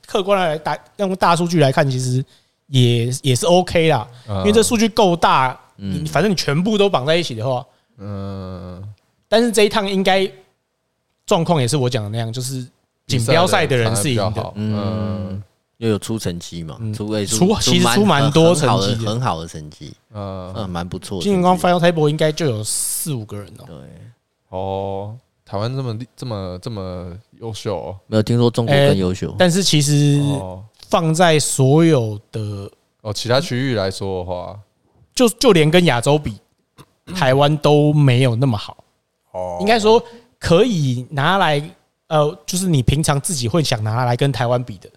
客观来打，用大数据来看，其实也也是 OK 啦，因为这数据够大，你反正你全部都绑在一起的话，嗯，但是这一趟应该状况也是我讲的那样，就是锦标赛的人是赢的，嗯，又有出成绩嘛，出出其实出蛮多成绩，很好的成绩，嗯。嗯，蛮不错。今年光 Final Table 应该就有四五个人哦，对，哦。台湾这么这么这么优秀，哦，没有听说中国更优秀，欸。但是其实放在所有的哦其他区域来说的话，就就连跟亚洲比，台湾都没有那么好。哦，应该说可以拿来呃，就是你平常自己会想拿来跟台湾比的，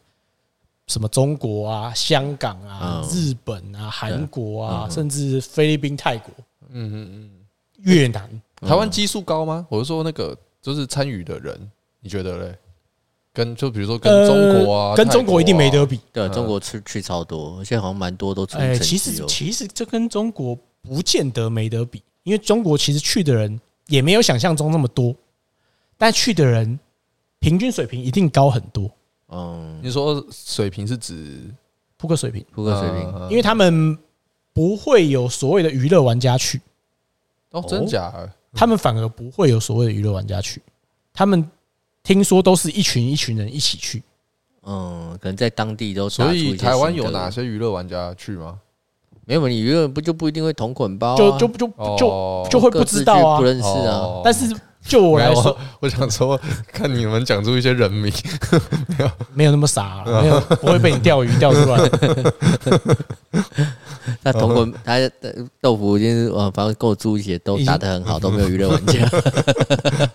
什么中国啊、香港啊、日本啊、韩国啊，甚至菲律宾、泰国，嗯嗯嗯，越南。台湾基数高吗？我是说那个，就是参与的人，你觉得嘞？跟就比如说跟中国啊，跟中国一定没得比。对，中国去去超多，而且好像蛮多都出。哎，其实其实这跟中国不见得没得比，因为中国其实去的人也没有想象中那么多，但去的人平均水平一定高很多。嗯，你说水平是指扑克水平？扑克水平，因为他们不会有所谓的娱乐玩家去。哦，真假？他们反而不会有所谓的娱乐玩家去，他们听说都是一群一群人一起去。嗯，可能在当地都。所以台湾有哪些娱乐玩家去吗？没有，你娱乐不就不一定会同捆包，就就就就就会不知道啊，不认识啊。但是就我来说，我想说，看你们讲出一些人名，没有没有那么傻，没有不会被你钓鱼钓出来。那同捆他的豆腐已经是反正够猪血都打得很好，都没有娱乐玩家，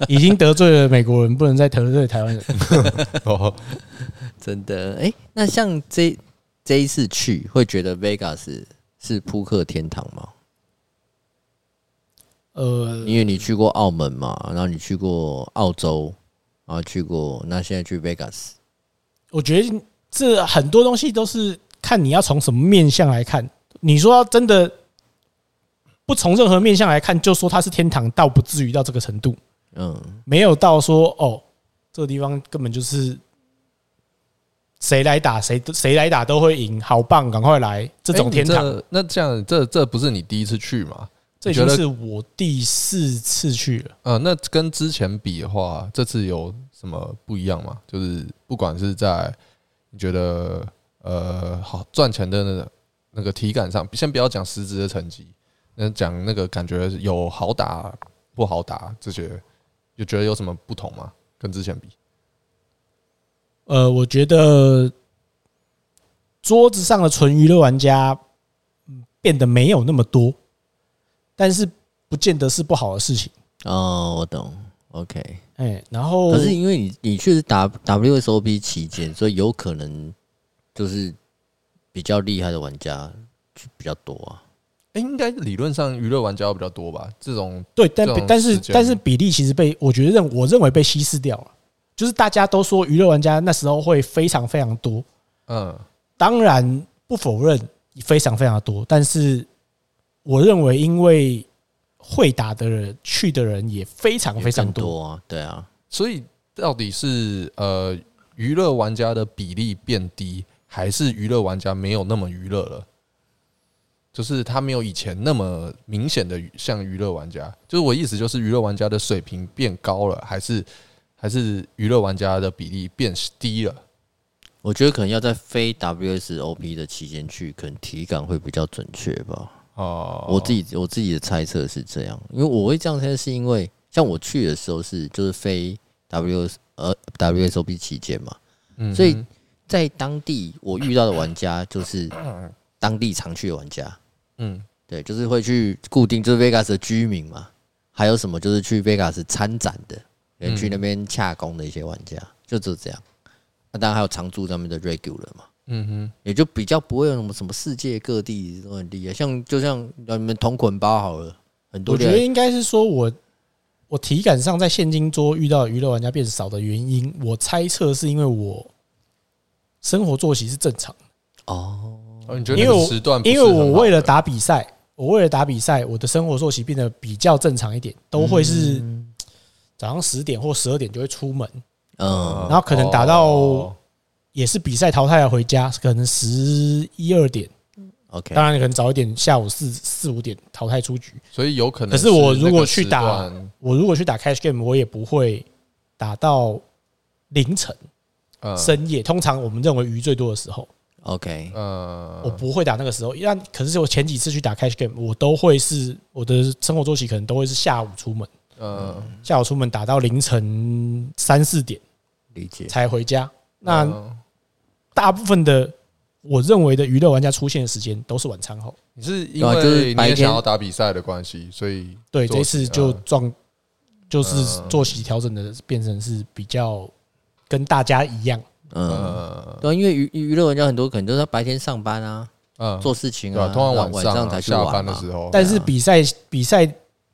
已经得罪了美国人，不能再得罪台湾人。哦，真的哎，那像这这一次去，会觉得 Vegas 是扑克天堂吗？呃，因为你去过澳门嘛，然后你去过澳洲，然后去过，那现在去 Vegas，我觉得这很多东西都是看你要从什么面相来看。你说真的不从任何面相来看，就说它是天堂，倒不至于到这个程度。嗯，没有到说哦，这个地方根本就是谁来打谁谁来打都会赢，好棒，赶快来这种天堂。那这样，这这不是你第一次去吗？这已经是我第四次去了。呃，那跟之前比的话，这次有什么不一样吗？就是不管是在你觉得呃好赚钱的那个。那个体感上，先不要讲实质的成绩，那讲那个感觉有好打不好打这些，就觉得有什么不同吗？跟之前比？呃，我觉得桌子上的纯娱乐玩家变得没有那么多，但是不见得是不好的事情。哦，我懂。OK，哎，然后可是因为你你确实打 WSOP 期间，所以有可能就是。比较厉害的玩家比较多啊，哎，应该理论上娱乐玩家比较多吧？这种对，但但是但是比例其实被我觉得认我认为被稀释掉了，就是大家都说娱乐玩家那时候会非常非常多，嗯，当然不否认非常非常多，但是我认为因为会打的人去的人也非常非常多，多啊，对啊，所以到底是呃娱乐玩家的比例变低，还是娱乐玩家没有那么娱乐了？就是他没有以前那么明显的像娱乐玩家，就是我意思就是娱乐玩家的水平变高了，还是还是娱乐玩家的比例变低了？我觉得可能要在非 WSOP 的期间去，可能体感会比较准确吧。哦，我自己我自己的猜测是这样，因为我会这样猜，是因为像我去的时候是就是飞 W 呃 WSOP 期间嘛，所以在当地我遇到的玩家就是当地常去的玩家。嗯，对，就是会去固定，就是 Vegas 的居民嘛，还有什么就是去 Vegas 参展的，人去那边洽工的一些玩家，就只这样。那当然还有常驻上面的 regular 嘛，嗯哼，也就比较不会有什么什么世界各地都很厉害，像就像你们同捆包好了，很多。我觉得应该是说我我体感上在现金桌遇到娱乐玩家变少的原因，我猜测是因为我生活作息是正常。哦。因为我因为我为了打比赛，我为了打比赛，我的生活作息变得比较正常一点，都会是早上十点或十二点就会出门，嗯，然后可能打到也是比赛淘汰了回家，可能十一二点，OK，当然你可能早一点，下午四四五点淘汰出局，所以有可能。可是我如果去打，我如果去打 cash game，我也不会打到凌晨、深夜。通常我们认为鱼最多的时候。OK，呃，我不会打那个时候，因为可是我前几次去打 Cash Game，我都会是我的生活作息可能都会是下午出门，嗯，下午出门打到凌晨三四点，理解。才回家。那大部分的我认为的娱乐玩家出现的时间都是晚餐后。你是因为你也想要打比赛的关系，所以对这次就撞就是作息调整的变成是比较跟大家一样。嗯，对，因为娱娱乐玩家很多可能都是白天上班啊，嗯，做事情啊，通常晚晚上才下班的时候。但是比赛比赛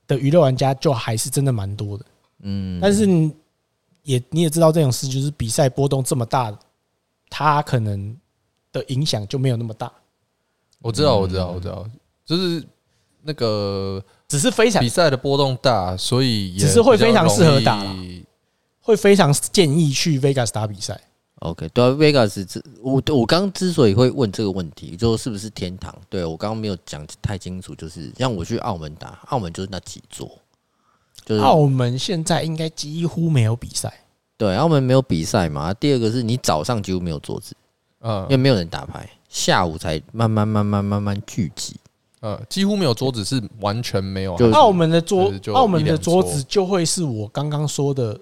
的娱乐玩家就还是真的蛮多的，嗯。但是也你也知道这种事，就是比赛波动这么大，它可能的影响就没有那么大。我知道，我知道，我知道，就是那个只是非常比赛的波动大，所以只是会非常适合打，会非常建议去 Vegas 打比赛。OK，对啊，Vegas 这我我刚之所以会问这个问题，就是不是天堂？对我刚刚没有讲太清楚，就是让我去澳门打，澳门就是那几座，就是澳门现在应该几乎没有比赛。对，澳门没有比赛嘛。第二个是你早上几乎没有桌子，嗯，因为没有人打牌，下午才慢慢慢慢慢慢聚集，呃，几乎没有桌子是完全没有。就澳门的桌，澳门的桌子就会是我刚刚说的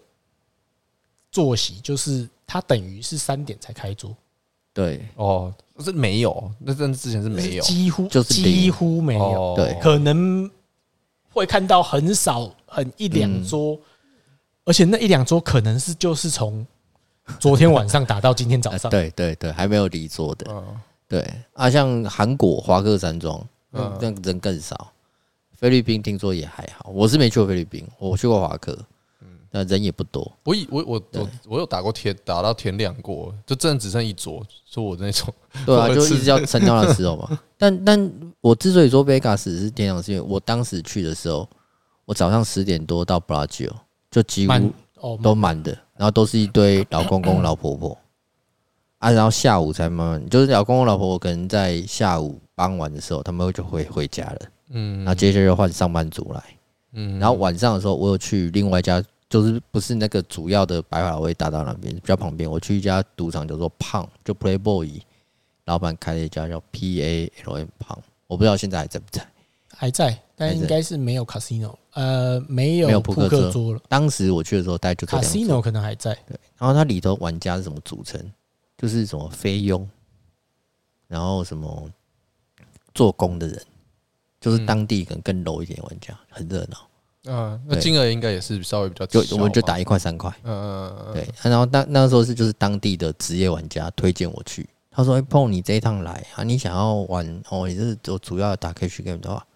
坐席，就是。它等于是三点才开桌，对哦，是没有，那真之前是没有，几乎就是几乎没有，对，可能会看到很少，很一两桌，而且那一两桌可能是就是从昨天晚上打到今天早上，对对对，还没有离桌的，对啊，像韩国华克山庄，嗯，那人更少，菲律宾听说也还好，我是没去过菲律宾，我去过华克。那人也不多，我以我我我我有打过天，打到天亮过，就真的只剩一桌，说我那种，对啊，就一直要撑到那时候嘛。但但我之所以说 Vegas 是天亮，是因为我当时去的时候，我早上十点多到 Bellagio，就几乎都满的，然后都是一堆老公公老婆婆。啊，然后下午才慢慢，就是老公公老婆婆可能在下午傍晚的时候，他们就会回家了，嗯，然后接着就换上班族来，嗯，然后晚上的时候，我有去另外一家。就是不是那个主要的百老汇大道那边，比较旁边。我去一家赌场叫做 Palm，就 Playboy，老板开了一家叫 P A L M Palm，我不知道现在还在不在？还在，但应该是没有 Casino，呃，没有没有扑克桌了。当时我去的时候，大概就 Casino 可能还在。对，然后它里头玩家是什么组成？就是什么菲佣，然后什么做工的人，就是当地可能更 low 一点玩家，很热闹。嗯，那金额应该也是稍微比较，就我们就打一块三块，嗯嗯嗯，对。然后那那时候是就是当地的职业玩家推荐我去，他说：“哎，碰你这一趟来啊，你想要玩哦，也是我主要打 cash game 的话，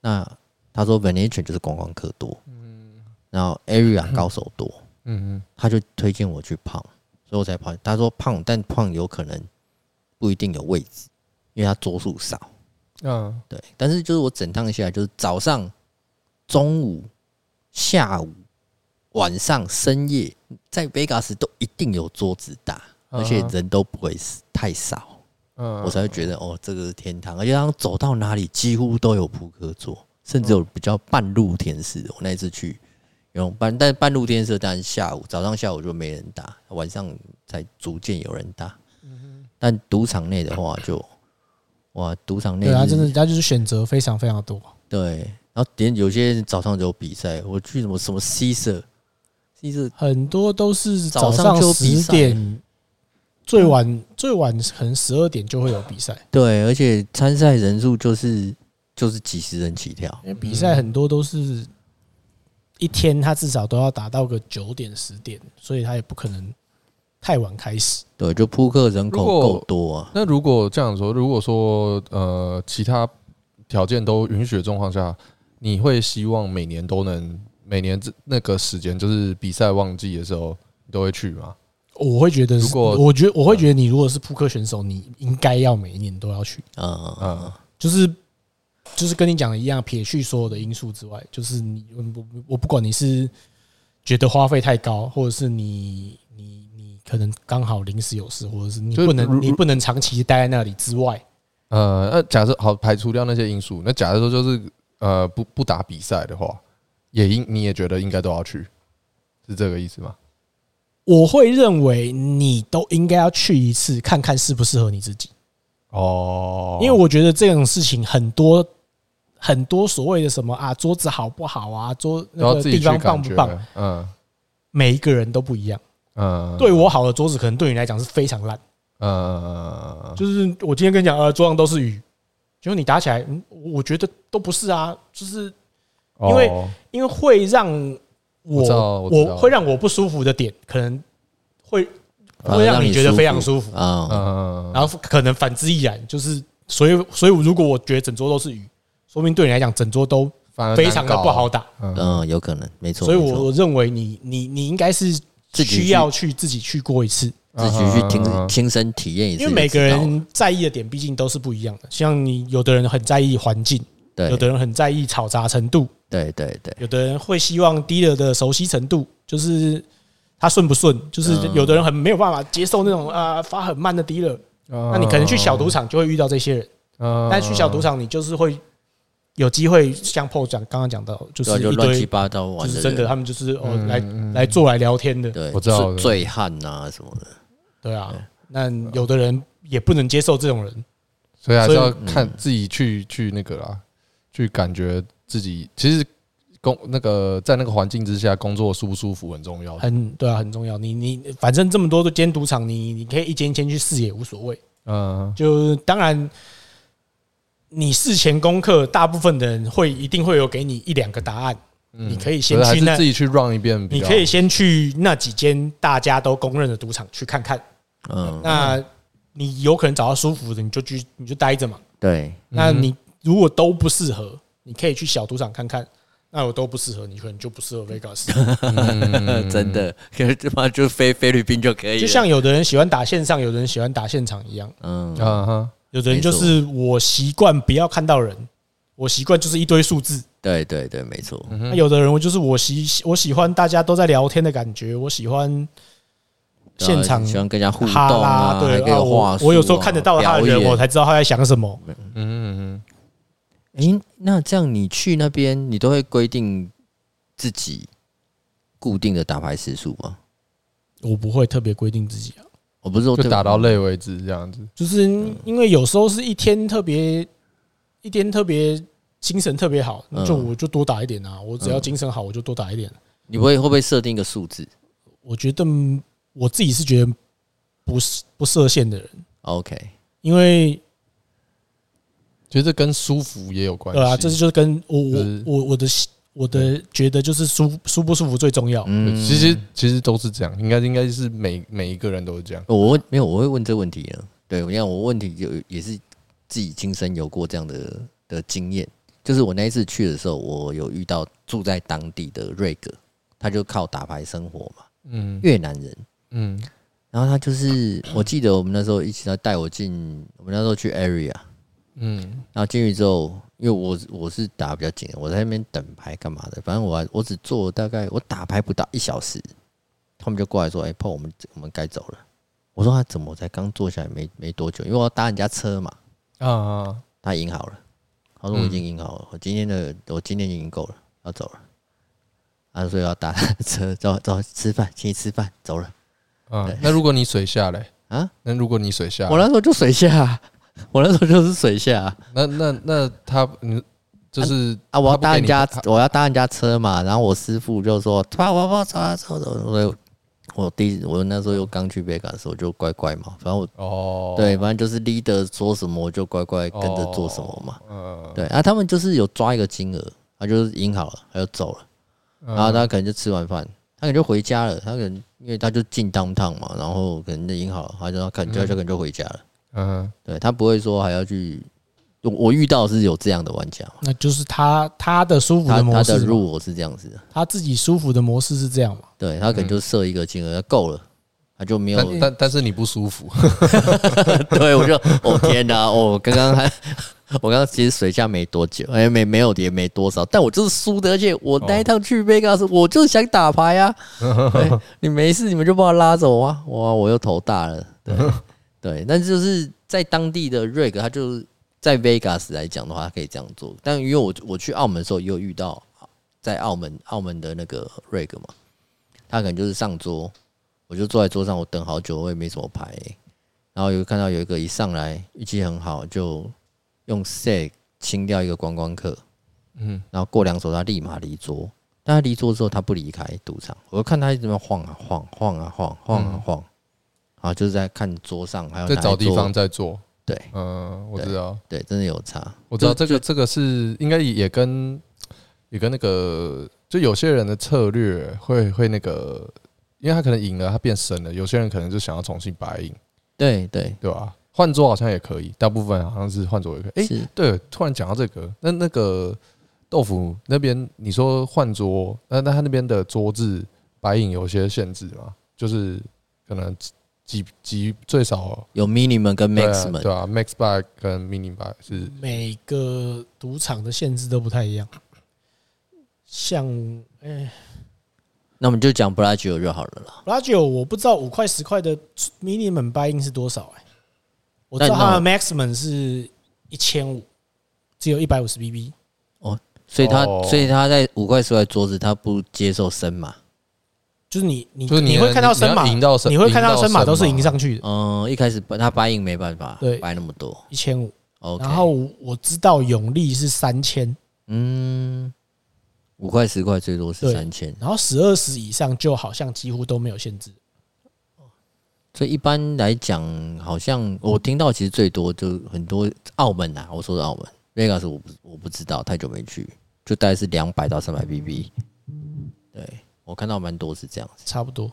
那他说 Venetian 就是观光客多，嗯，然后 area 高手多，嗯嗯，他就推荐我去胖，所以我才跑。他说胖，但胖有可能。”不一定有位置，因为他桌数少。嗯，对。但是就是我整趟下来，就是早上、中午、下午、晚上、深夜，在 Vegas 都一定有桌子大，而且人都不会太少。嗯，我才会觉得哦，这个是天堂。而且他走到哪里几乎都有扑克桌，甚至有比较半露天式的。我那一次去。有半，但半露天式，但是下午、早上、下午就没人打，晚上才逐渐有人打。但赌场内的话就，就哇，赌场内对啊，真的，他就是选择非常非常多。对，然后点有些早上就有比赛，我去什么什么 Caesars，Caesars 很多都是早上十点，最晚最晚可能十二点就会有比赛。对，而且参赛人数就是就是几十人起跳，因为比赛很多都是。一天他至少都要打到个九点十点，所以他也不可能太晚开始。对，就扑克人口够多啊。那如果这样说，如果说呃其他条件都允许的状况下，你会希望每年都能每年这那个时间就是比赛旺季的时候，你都会去吗？我会觉得，如果我觉得我会觉得你如果是扑克选手，你应该要每一年都要去。嗯嗯嗯，就是。就是跟你讲的一样，撇去所有的因素之外，就是你我我不管你是觉得花费太高，或者是你你你可能刚好临时有事，或者是你不能你不能长期待在那里之外，呃，那假设好排除掉那些因素，那假设说就是呃不不打比赛的话，也应你也觉得应该都要去，是这个意思吗？我会认为你都应该要去一次，看看适不适合你自己。哦，因为我觉得这种事情很多。很多所谓的什么啊，桌子好不好啊，桌那个地方棒不棒？嗯，每一个人都不一样。嗯，对我好的桌子，可能对你来讲是非常烂。嗯，就是我今天跟你讲，呃，桌上都是雨，结果你打起来，嗯，我觉得都不是啊，就是因为因为会让我我会让我不舒服的点，可能会会让你觉得非常舒服啊。嗯，然后可能反之亦然，就是所以所以如果我觉得整桌都是鱼。说明对你来讲，整桌都非常的不好打。嗯，有可能，没错。所以我认为你你你应该是需要去自己去过一次，自己去亲亲身体验一次。因为每个人在意的点毕竟都是不一样的。像你，有的人很在意环境，对；有的人很在意吵杂程度，对对对；有的人会希望 dealer 的熟悉程度，就是他顺不顺，就是有的人很没有办法接受那种啊发很慢的 dealer。那你可能去小赌场就会遇到这些人，但去小赌场你就是会。有机会像 PO 讲刚刚讲到，就是一堆乱七八糟玩，就是真的，他们就是哦来来做来聊天的，对，我知道醉汉啊什么的，对啊。那有的人也不能接受这种人，所以还是要看自己去去那个啦，去感觉自己其实工那个在那个环境之下工作舒不舒服很重要，很对啊，很重要。你你反正这么多的间赌场，你你可以一间一间去试也无所谓，嗯，就当然。你事前功课，大部分的人会一定会有给你一两个答案，你可以先去那自己去 run 一遍。你可以先去那几间大家都公认的赌场去看看。嗯，那你有可能找到舒服的，你就去你就待着嘛。对，那你如果都不适合，你可以去小赌场看看。那我都不适合，你可能就不适合 Vegas。真的，可是这嘛就飞菲律宾就可以。就像有的人喜欢打线上，有的人喜欢打现场一样。嗯啊哈。有的人就是我习惯不要看到人，我习惯就是一堆数字。对对对，没错。那有的人我就是我喜我喜欢大家都在聊天的感觉，我喜欢现场喜欢跟人家互动啊，对，我我有时候看得到他的人，我才知道他在想什么。嗯嗯嗯。诶，那这样你去那边，你都会规定自己固定的打牌时数吗？我不会特别规定自己啊。我不是说就打到累为止这样子，就是因为有时候是一天特别一天特别精神特别好，就我就多打一点啊。我只要精神好，我就多打一点。你会会不会设定一个数字？我觉得我自己是觉得不是不设限的人。OK，因为觉得跟舒服也有关系。对啊，这是就是跟我我我我的。我的觉得就是舒舒不舒服最重要。嗯，其实其实都是这样，应该应该是每每一个人都是这样。我问没有，我会问这个问题啊。对，我讲我问题有也是自己亲身有过这样的的经验，就是我那一次去的时候，我有遇到住在当地的瑞哥，他就靠打牌生活嘛。嗯，越南人。嗯，然后他就是，我记得我们那时候一起他带我进，我们那时候去 area，嗯，然后进去之后，因为我我是打比较紧，我在那边等牌干嘛的，反正我我只做大概我打牌不到一小时，他们就过来说：“哎、欸，Paul，我们我们该走了。”我说：“他怎么才刚坐下来没没多久？因为我要搭人家车嘛。”啊啊，他赢好了，他说：“我已经赢好了，我今天的我今天已经够了，要走了。”他说：“要搭车，走走吃饭，请你吃饭，走了。”啊，那如果你水下嘞？啊，那如果你水下，我那时候就水下，我那时候就是水下。那那那他，嗯，就是啊，我要搭人家，我要搭人家车嘛。然后我师傅就说：“他我我，走走走。”我我第我那时候又刚去贝卡的时候就乖乖嘛，反正我哦，对，反正就是 leader 说什么我就乖乖跟着做什么嘛。嗯，对啊，他们就是有抓一个金额，他就是赢好了，他就走了，然后他可能就吃完饭。他可能就回家了，他可能因为他就进当趟嘛，然后可能就赢好了，他就可能就可能就回家了。嗯，对他不会说还要去。我遇到是有这样的玩家，那就是他他的舒服的模式，他的入我是这样子的，他自己舒服的模式是这样嘛？对他可能就设一个金额够了，他就没有。但但是你不舒服，对我就哦天哪，哦刚刚还。我刚刚其实水下没多久，哎，没没有也没多少，但我就是输的，而且我那一趟去 Vegas，我就是想打牌啊。你没事，你们就把我拉走啊！哇，我又头大了。对对，但就是在当地的 Reg，他就是在 Vegas 来讲的话，他可以这样做。但因为我我去澳门的时候，也有遇到在澳门澳门的那个 Reg 嘛，他可能就是上桌，我就坐在桌上，我等好久，我也没什么牌，然后有看到有一个一上来运气很好就。用 set 清掉一个观光客，嗯，然后过两手他立马离桌，但他离桌之后他不离开赌场，我就看他一直在晃啊晃，晃啊晃，晃啊晃，啊，就是在看桌上还有在找地方在做，对，嗯，我知道，对，真的有差，我知道这个这个是应该也跟也跟那个就有些人的策略会会那个，因为他可能赢了，他变神了，有些人可能就想要重新白赢，对对对吧？换桌好像也可以，大部分好像是换桌也可以。哎，对，突然讲到这个，那那个豆腐那边，你说换桌，那那他那边的桌子白影有些限制吗？就是可能几几最少有 minimum 跟 maximum，对啊，max buy 跟 minimum buy 是每个赌场的限制都不太一样。像哎，那我们就讲 Bellagio 就好了啦。Bellagio 我不知道五块十块的 minimum buy in 是多少哎。我知道他的 maximum 是一千五，只有一百五十 BB 哦，所以他所以他在五块十块桌子，他不接受升码，就是你你你会看到升码，你会看到神马都是赢上去的。嗯，一开始他 buy in 没办法，对，buy 那么多一千五，然后我知道永利是三千，嗯，五块十块最多是三千，然后十二十以上就好像几乎都没有限制。所以一般来讲，好像我听到其实最多就很多澳门啊，我说的澳门，Vegas 我不我不知道，太久没去，就大概是两百到三百 BB。对，我看到蛮多是这样子，差不多。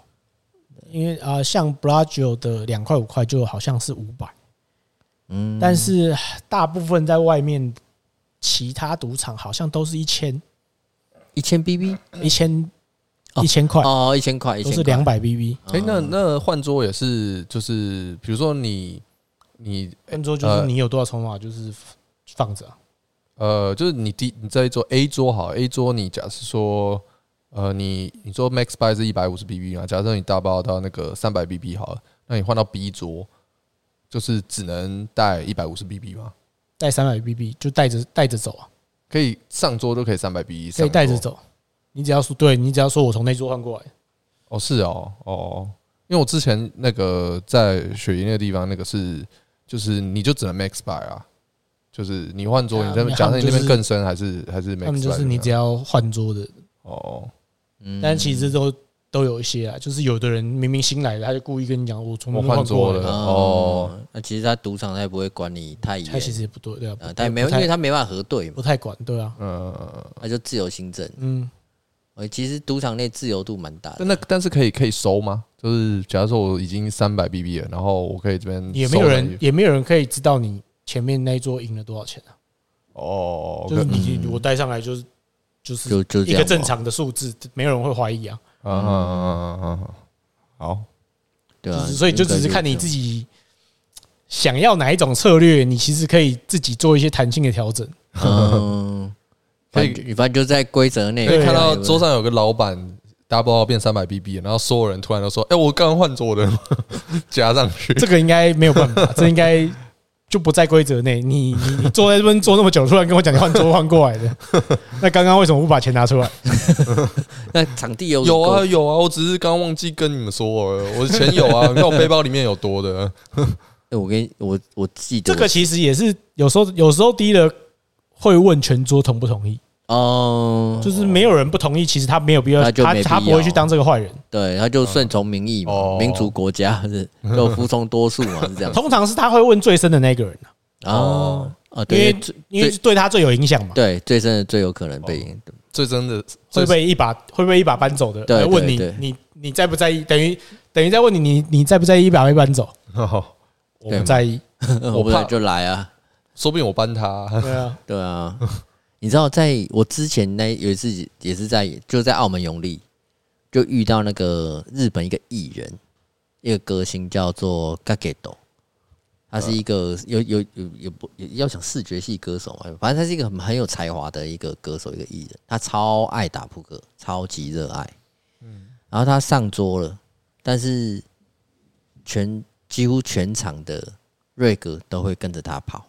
因为啊，像 Bellagio 的两块五块就好像是五百，嗯，但是大部分在外面其他赌场好像都是一千，一千 BB，一千。一千块哦，一千块，都是两百 BB。哎，那那换桌也是，就是比如说你你换桌就是你有多少筹码，就是放着。呃，就是你第你在一桌 A 桌好，A 桌你假设说，呃，你你说 Max buy 是一百五十 BB 嘛？假设你大包到那个三百 BB 好了，那你换到 B 桌，就是只能带一百五十 BB 吗？带三百 BB 就带着带着走啊？可以上桌都可以三百 BB，可以带着走。你只要说，对，你只要说我从那桌换过来，哦，是哦，哦，因为我之前那个在雪莹那个地方，那个是就是你就只能 max buy 啊，就是你换桌，你这边假设你那边更深还是还是们就是你只要换桌的哦，嗯，但其实都都有一些啊，就是有的人明明新来的，他就故意跟你讲我从那换桌了哦，那其实他赌场他也不会管你太严，他其实也不对，对啊，他也没有，因为他没办法核对，不太管，对啊，嗯，那就自由行政，嗯。其实赌场内自由度蛮大的，那但是可以可以收吗？就是假如说我已经三百 BB 了，然后我可以这边也没有人也没有人可以知道你前面那一桌赢了多少钱啊？哦，就是你我带上来就是就是就就一个正常的数字，没有人会怀疑啊。嗯嗯嗯嗯嗯，好。对啊，所以就只是看你自己想要哪一种策略，你其实可以自己做一些弹性的调整。嗯，可以，反正就在规则内。可以看到桌上有个老板 double 变三百 BB，然后所有人突然都说：“哎，我刚刚换桌的，加上去。”这个应该没有办法，这应该。就不在规则内。你你你坐在这边坐那么久，突然跟我讲你换桌换过来的，那刚刚为什么不把钱拿出来？那场地有有啊有啊，我只是刚忘记跟你们说了，我的钱有啊，你看我背包里面有多的。哎，我跟我我记得这个其实也是有时候有时候低了会问全桌同不同意。哦，就是没有人不同意，其实他没有必要，他他他不会去当这个坏人，对，他就顺从民意嘛，民族国家是就服从多数嘛，是这样。通常是他会问最深的那个人哦，啊，因为因为对他最有影响嘛，对，最深的最有可能被最深的会被一把会被一把搬走的，来问你你你在不在意？等于等于在问你你你在不在意一把被搬走？我不在意，我不在就来啊，说不定我搬他，对啊，对啊。你知道，在我之前那有一次也是在就在澳门永利，就遇到那个日本一个艺人，一个歌星叫做 Gagedo，他是一个有有有有不要讲视觉系歌手嘛，反正他是一个很很有才华的一个歌手，一个艺人，他超爱打扑克，超级热爱。嗯，然后他上桌了，但是全几乎全场的瑞哥都会跟着他跑。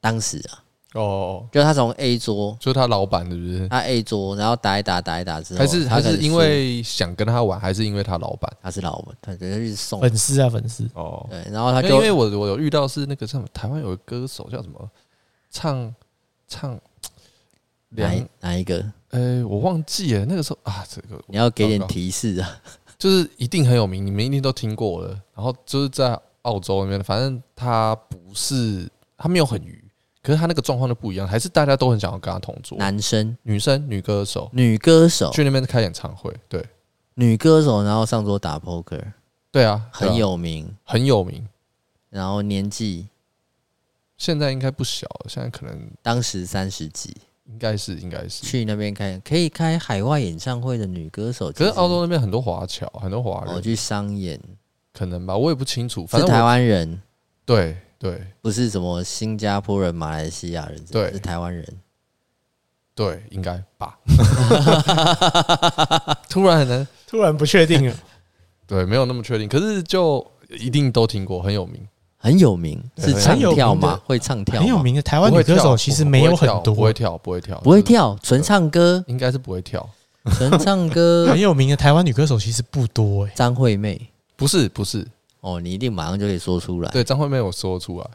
当时啊。哦，就他从 A 桌，就是他老板，是不是？他 A 桌，然后打一打，打一打之后，还是还是因为想跟他玩，还是因为他老板？他是老板，他等于是送粉丝啊，粉丝哦。对，然后他就因为我我有遇到是那个什么，台湾有个歌手叫什么，唱唱哪哪一个？呃，我忘记了。那个时候啊，这个你要给点提示啊，就是一定很有名，你们一定都听过了。然后就是在澳洲那边，反正他不是，他没有很鱼。可是他那个状况就不一样，还是大家都很想要跟他同桌。男生、女生、女歌手、女歌手。去那边开演唱会，对，女歌手然后上桌打 poker，对啊，很有名，很有名。然后年纪。现在应该不小了，现在可能当时三十几，应该是应该是。去那边开可以开海外演唱会的女歌手。可是澳洲那边很多华侨，很多华人，我去商演，可能吧，我也不清楚。反正台湾人，对。对，不是什么新加坡人、马来西亚人，对，是台湾人。对，应该吧。突然呢，突然不确定了。对，没有那么确定，可是就一定都听过，很有名，很有名，是唱跳吗？会唱跳，很有名的台湾女歌手其实没有很多，不会跳，不会跳，不会跳，纯唱歌，应该是不会跳，纯唱歌。很有名的台湾女歌手其实不多，哎，张惠妹，不是，不是。哦，你一定马上就可以说出来。对，张惠妹我说出来。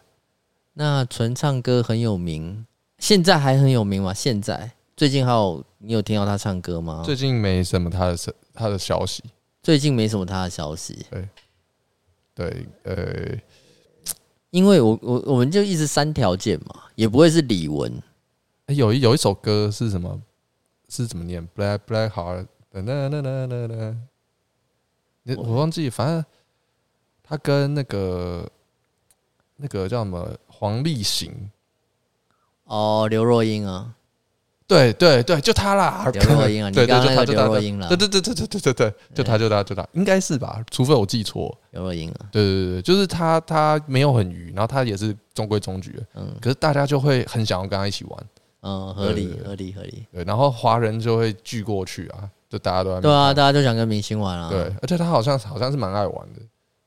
那纯唱歌很有名，现在还很有名吗？现在最近还有你有听到他唱歌吗？最近没什么他的他的消息。最近没什么他的消息。对，对，呃，因为我我我们就一直三条件嘛，也不会是李玟。欸，有一有一首歌是什么？是怎么念？Black Black Heart。哒哒哒哒哒哒。我忘记，反正。他跟那个那个叫什么黄立行哦，刘若英啊，对对对，就他啦，刘若英啊，你刚刚那个刘若英了，对对对对对对对对，就他就他就他，应该是吧？除非我记错，刘若英啊，对对对，就是他他没有很鱼，然后他也是中规中矩的，嗯，可是大家就会很想要跟他一起玩，嗯，合理合理合理，对，然后华人就会聚过去啊，就大家都对啊，大家就想跟明星玩啊，对，而且他好像好像是蛮爱玩的。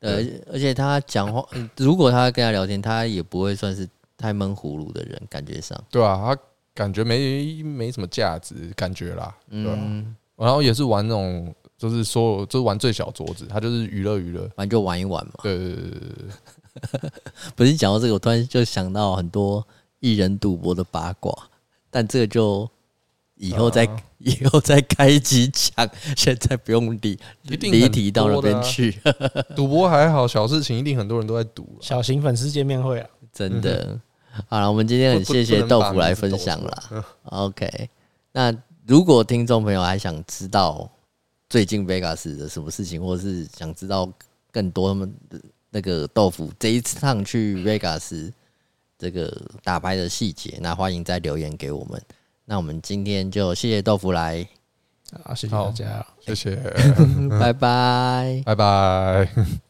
呃，而且他讲话，如果他跟他聊天，他也不会算是太闷葫芦的人，感觉上。对啊，他感觉没没什么价值，感觉啦。对啊。然后也是玩那种，就是说，就是玩最小桌子，他就是娱乐娱乐，反正就玩一玩嘛。对对对对对。不是讲到这个，我突然就想到很多艺人赌博的八卦，但这个就。以后再以后再开机讲，现在不用理，一定离题到那边去。赌博还好，小事情一定很多人都在赌。小型粉丝见面会啊，真的。好了，我们今天很谢谢豆腐来分享了。OK，那如果听众朋友还想知道最近 Vegas 的什么事情，或者是想知道更多他们的那个豆腐这一次上去 Vegas 这个打牌的细节，那欢迎再留言给我们。那我们今天就谢谢豆腐来，啊，谢谢大家，谢谢，拜拜，拜拜。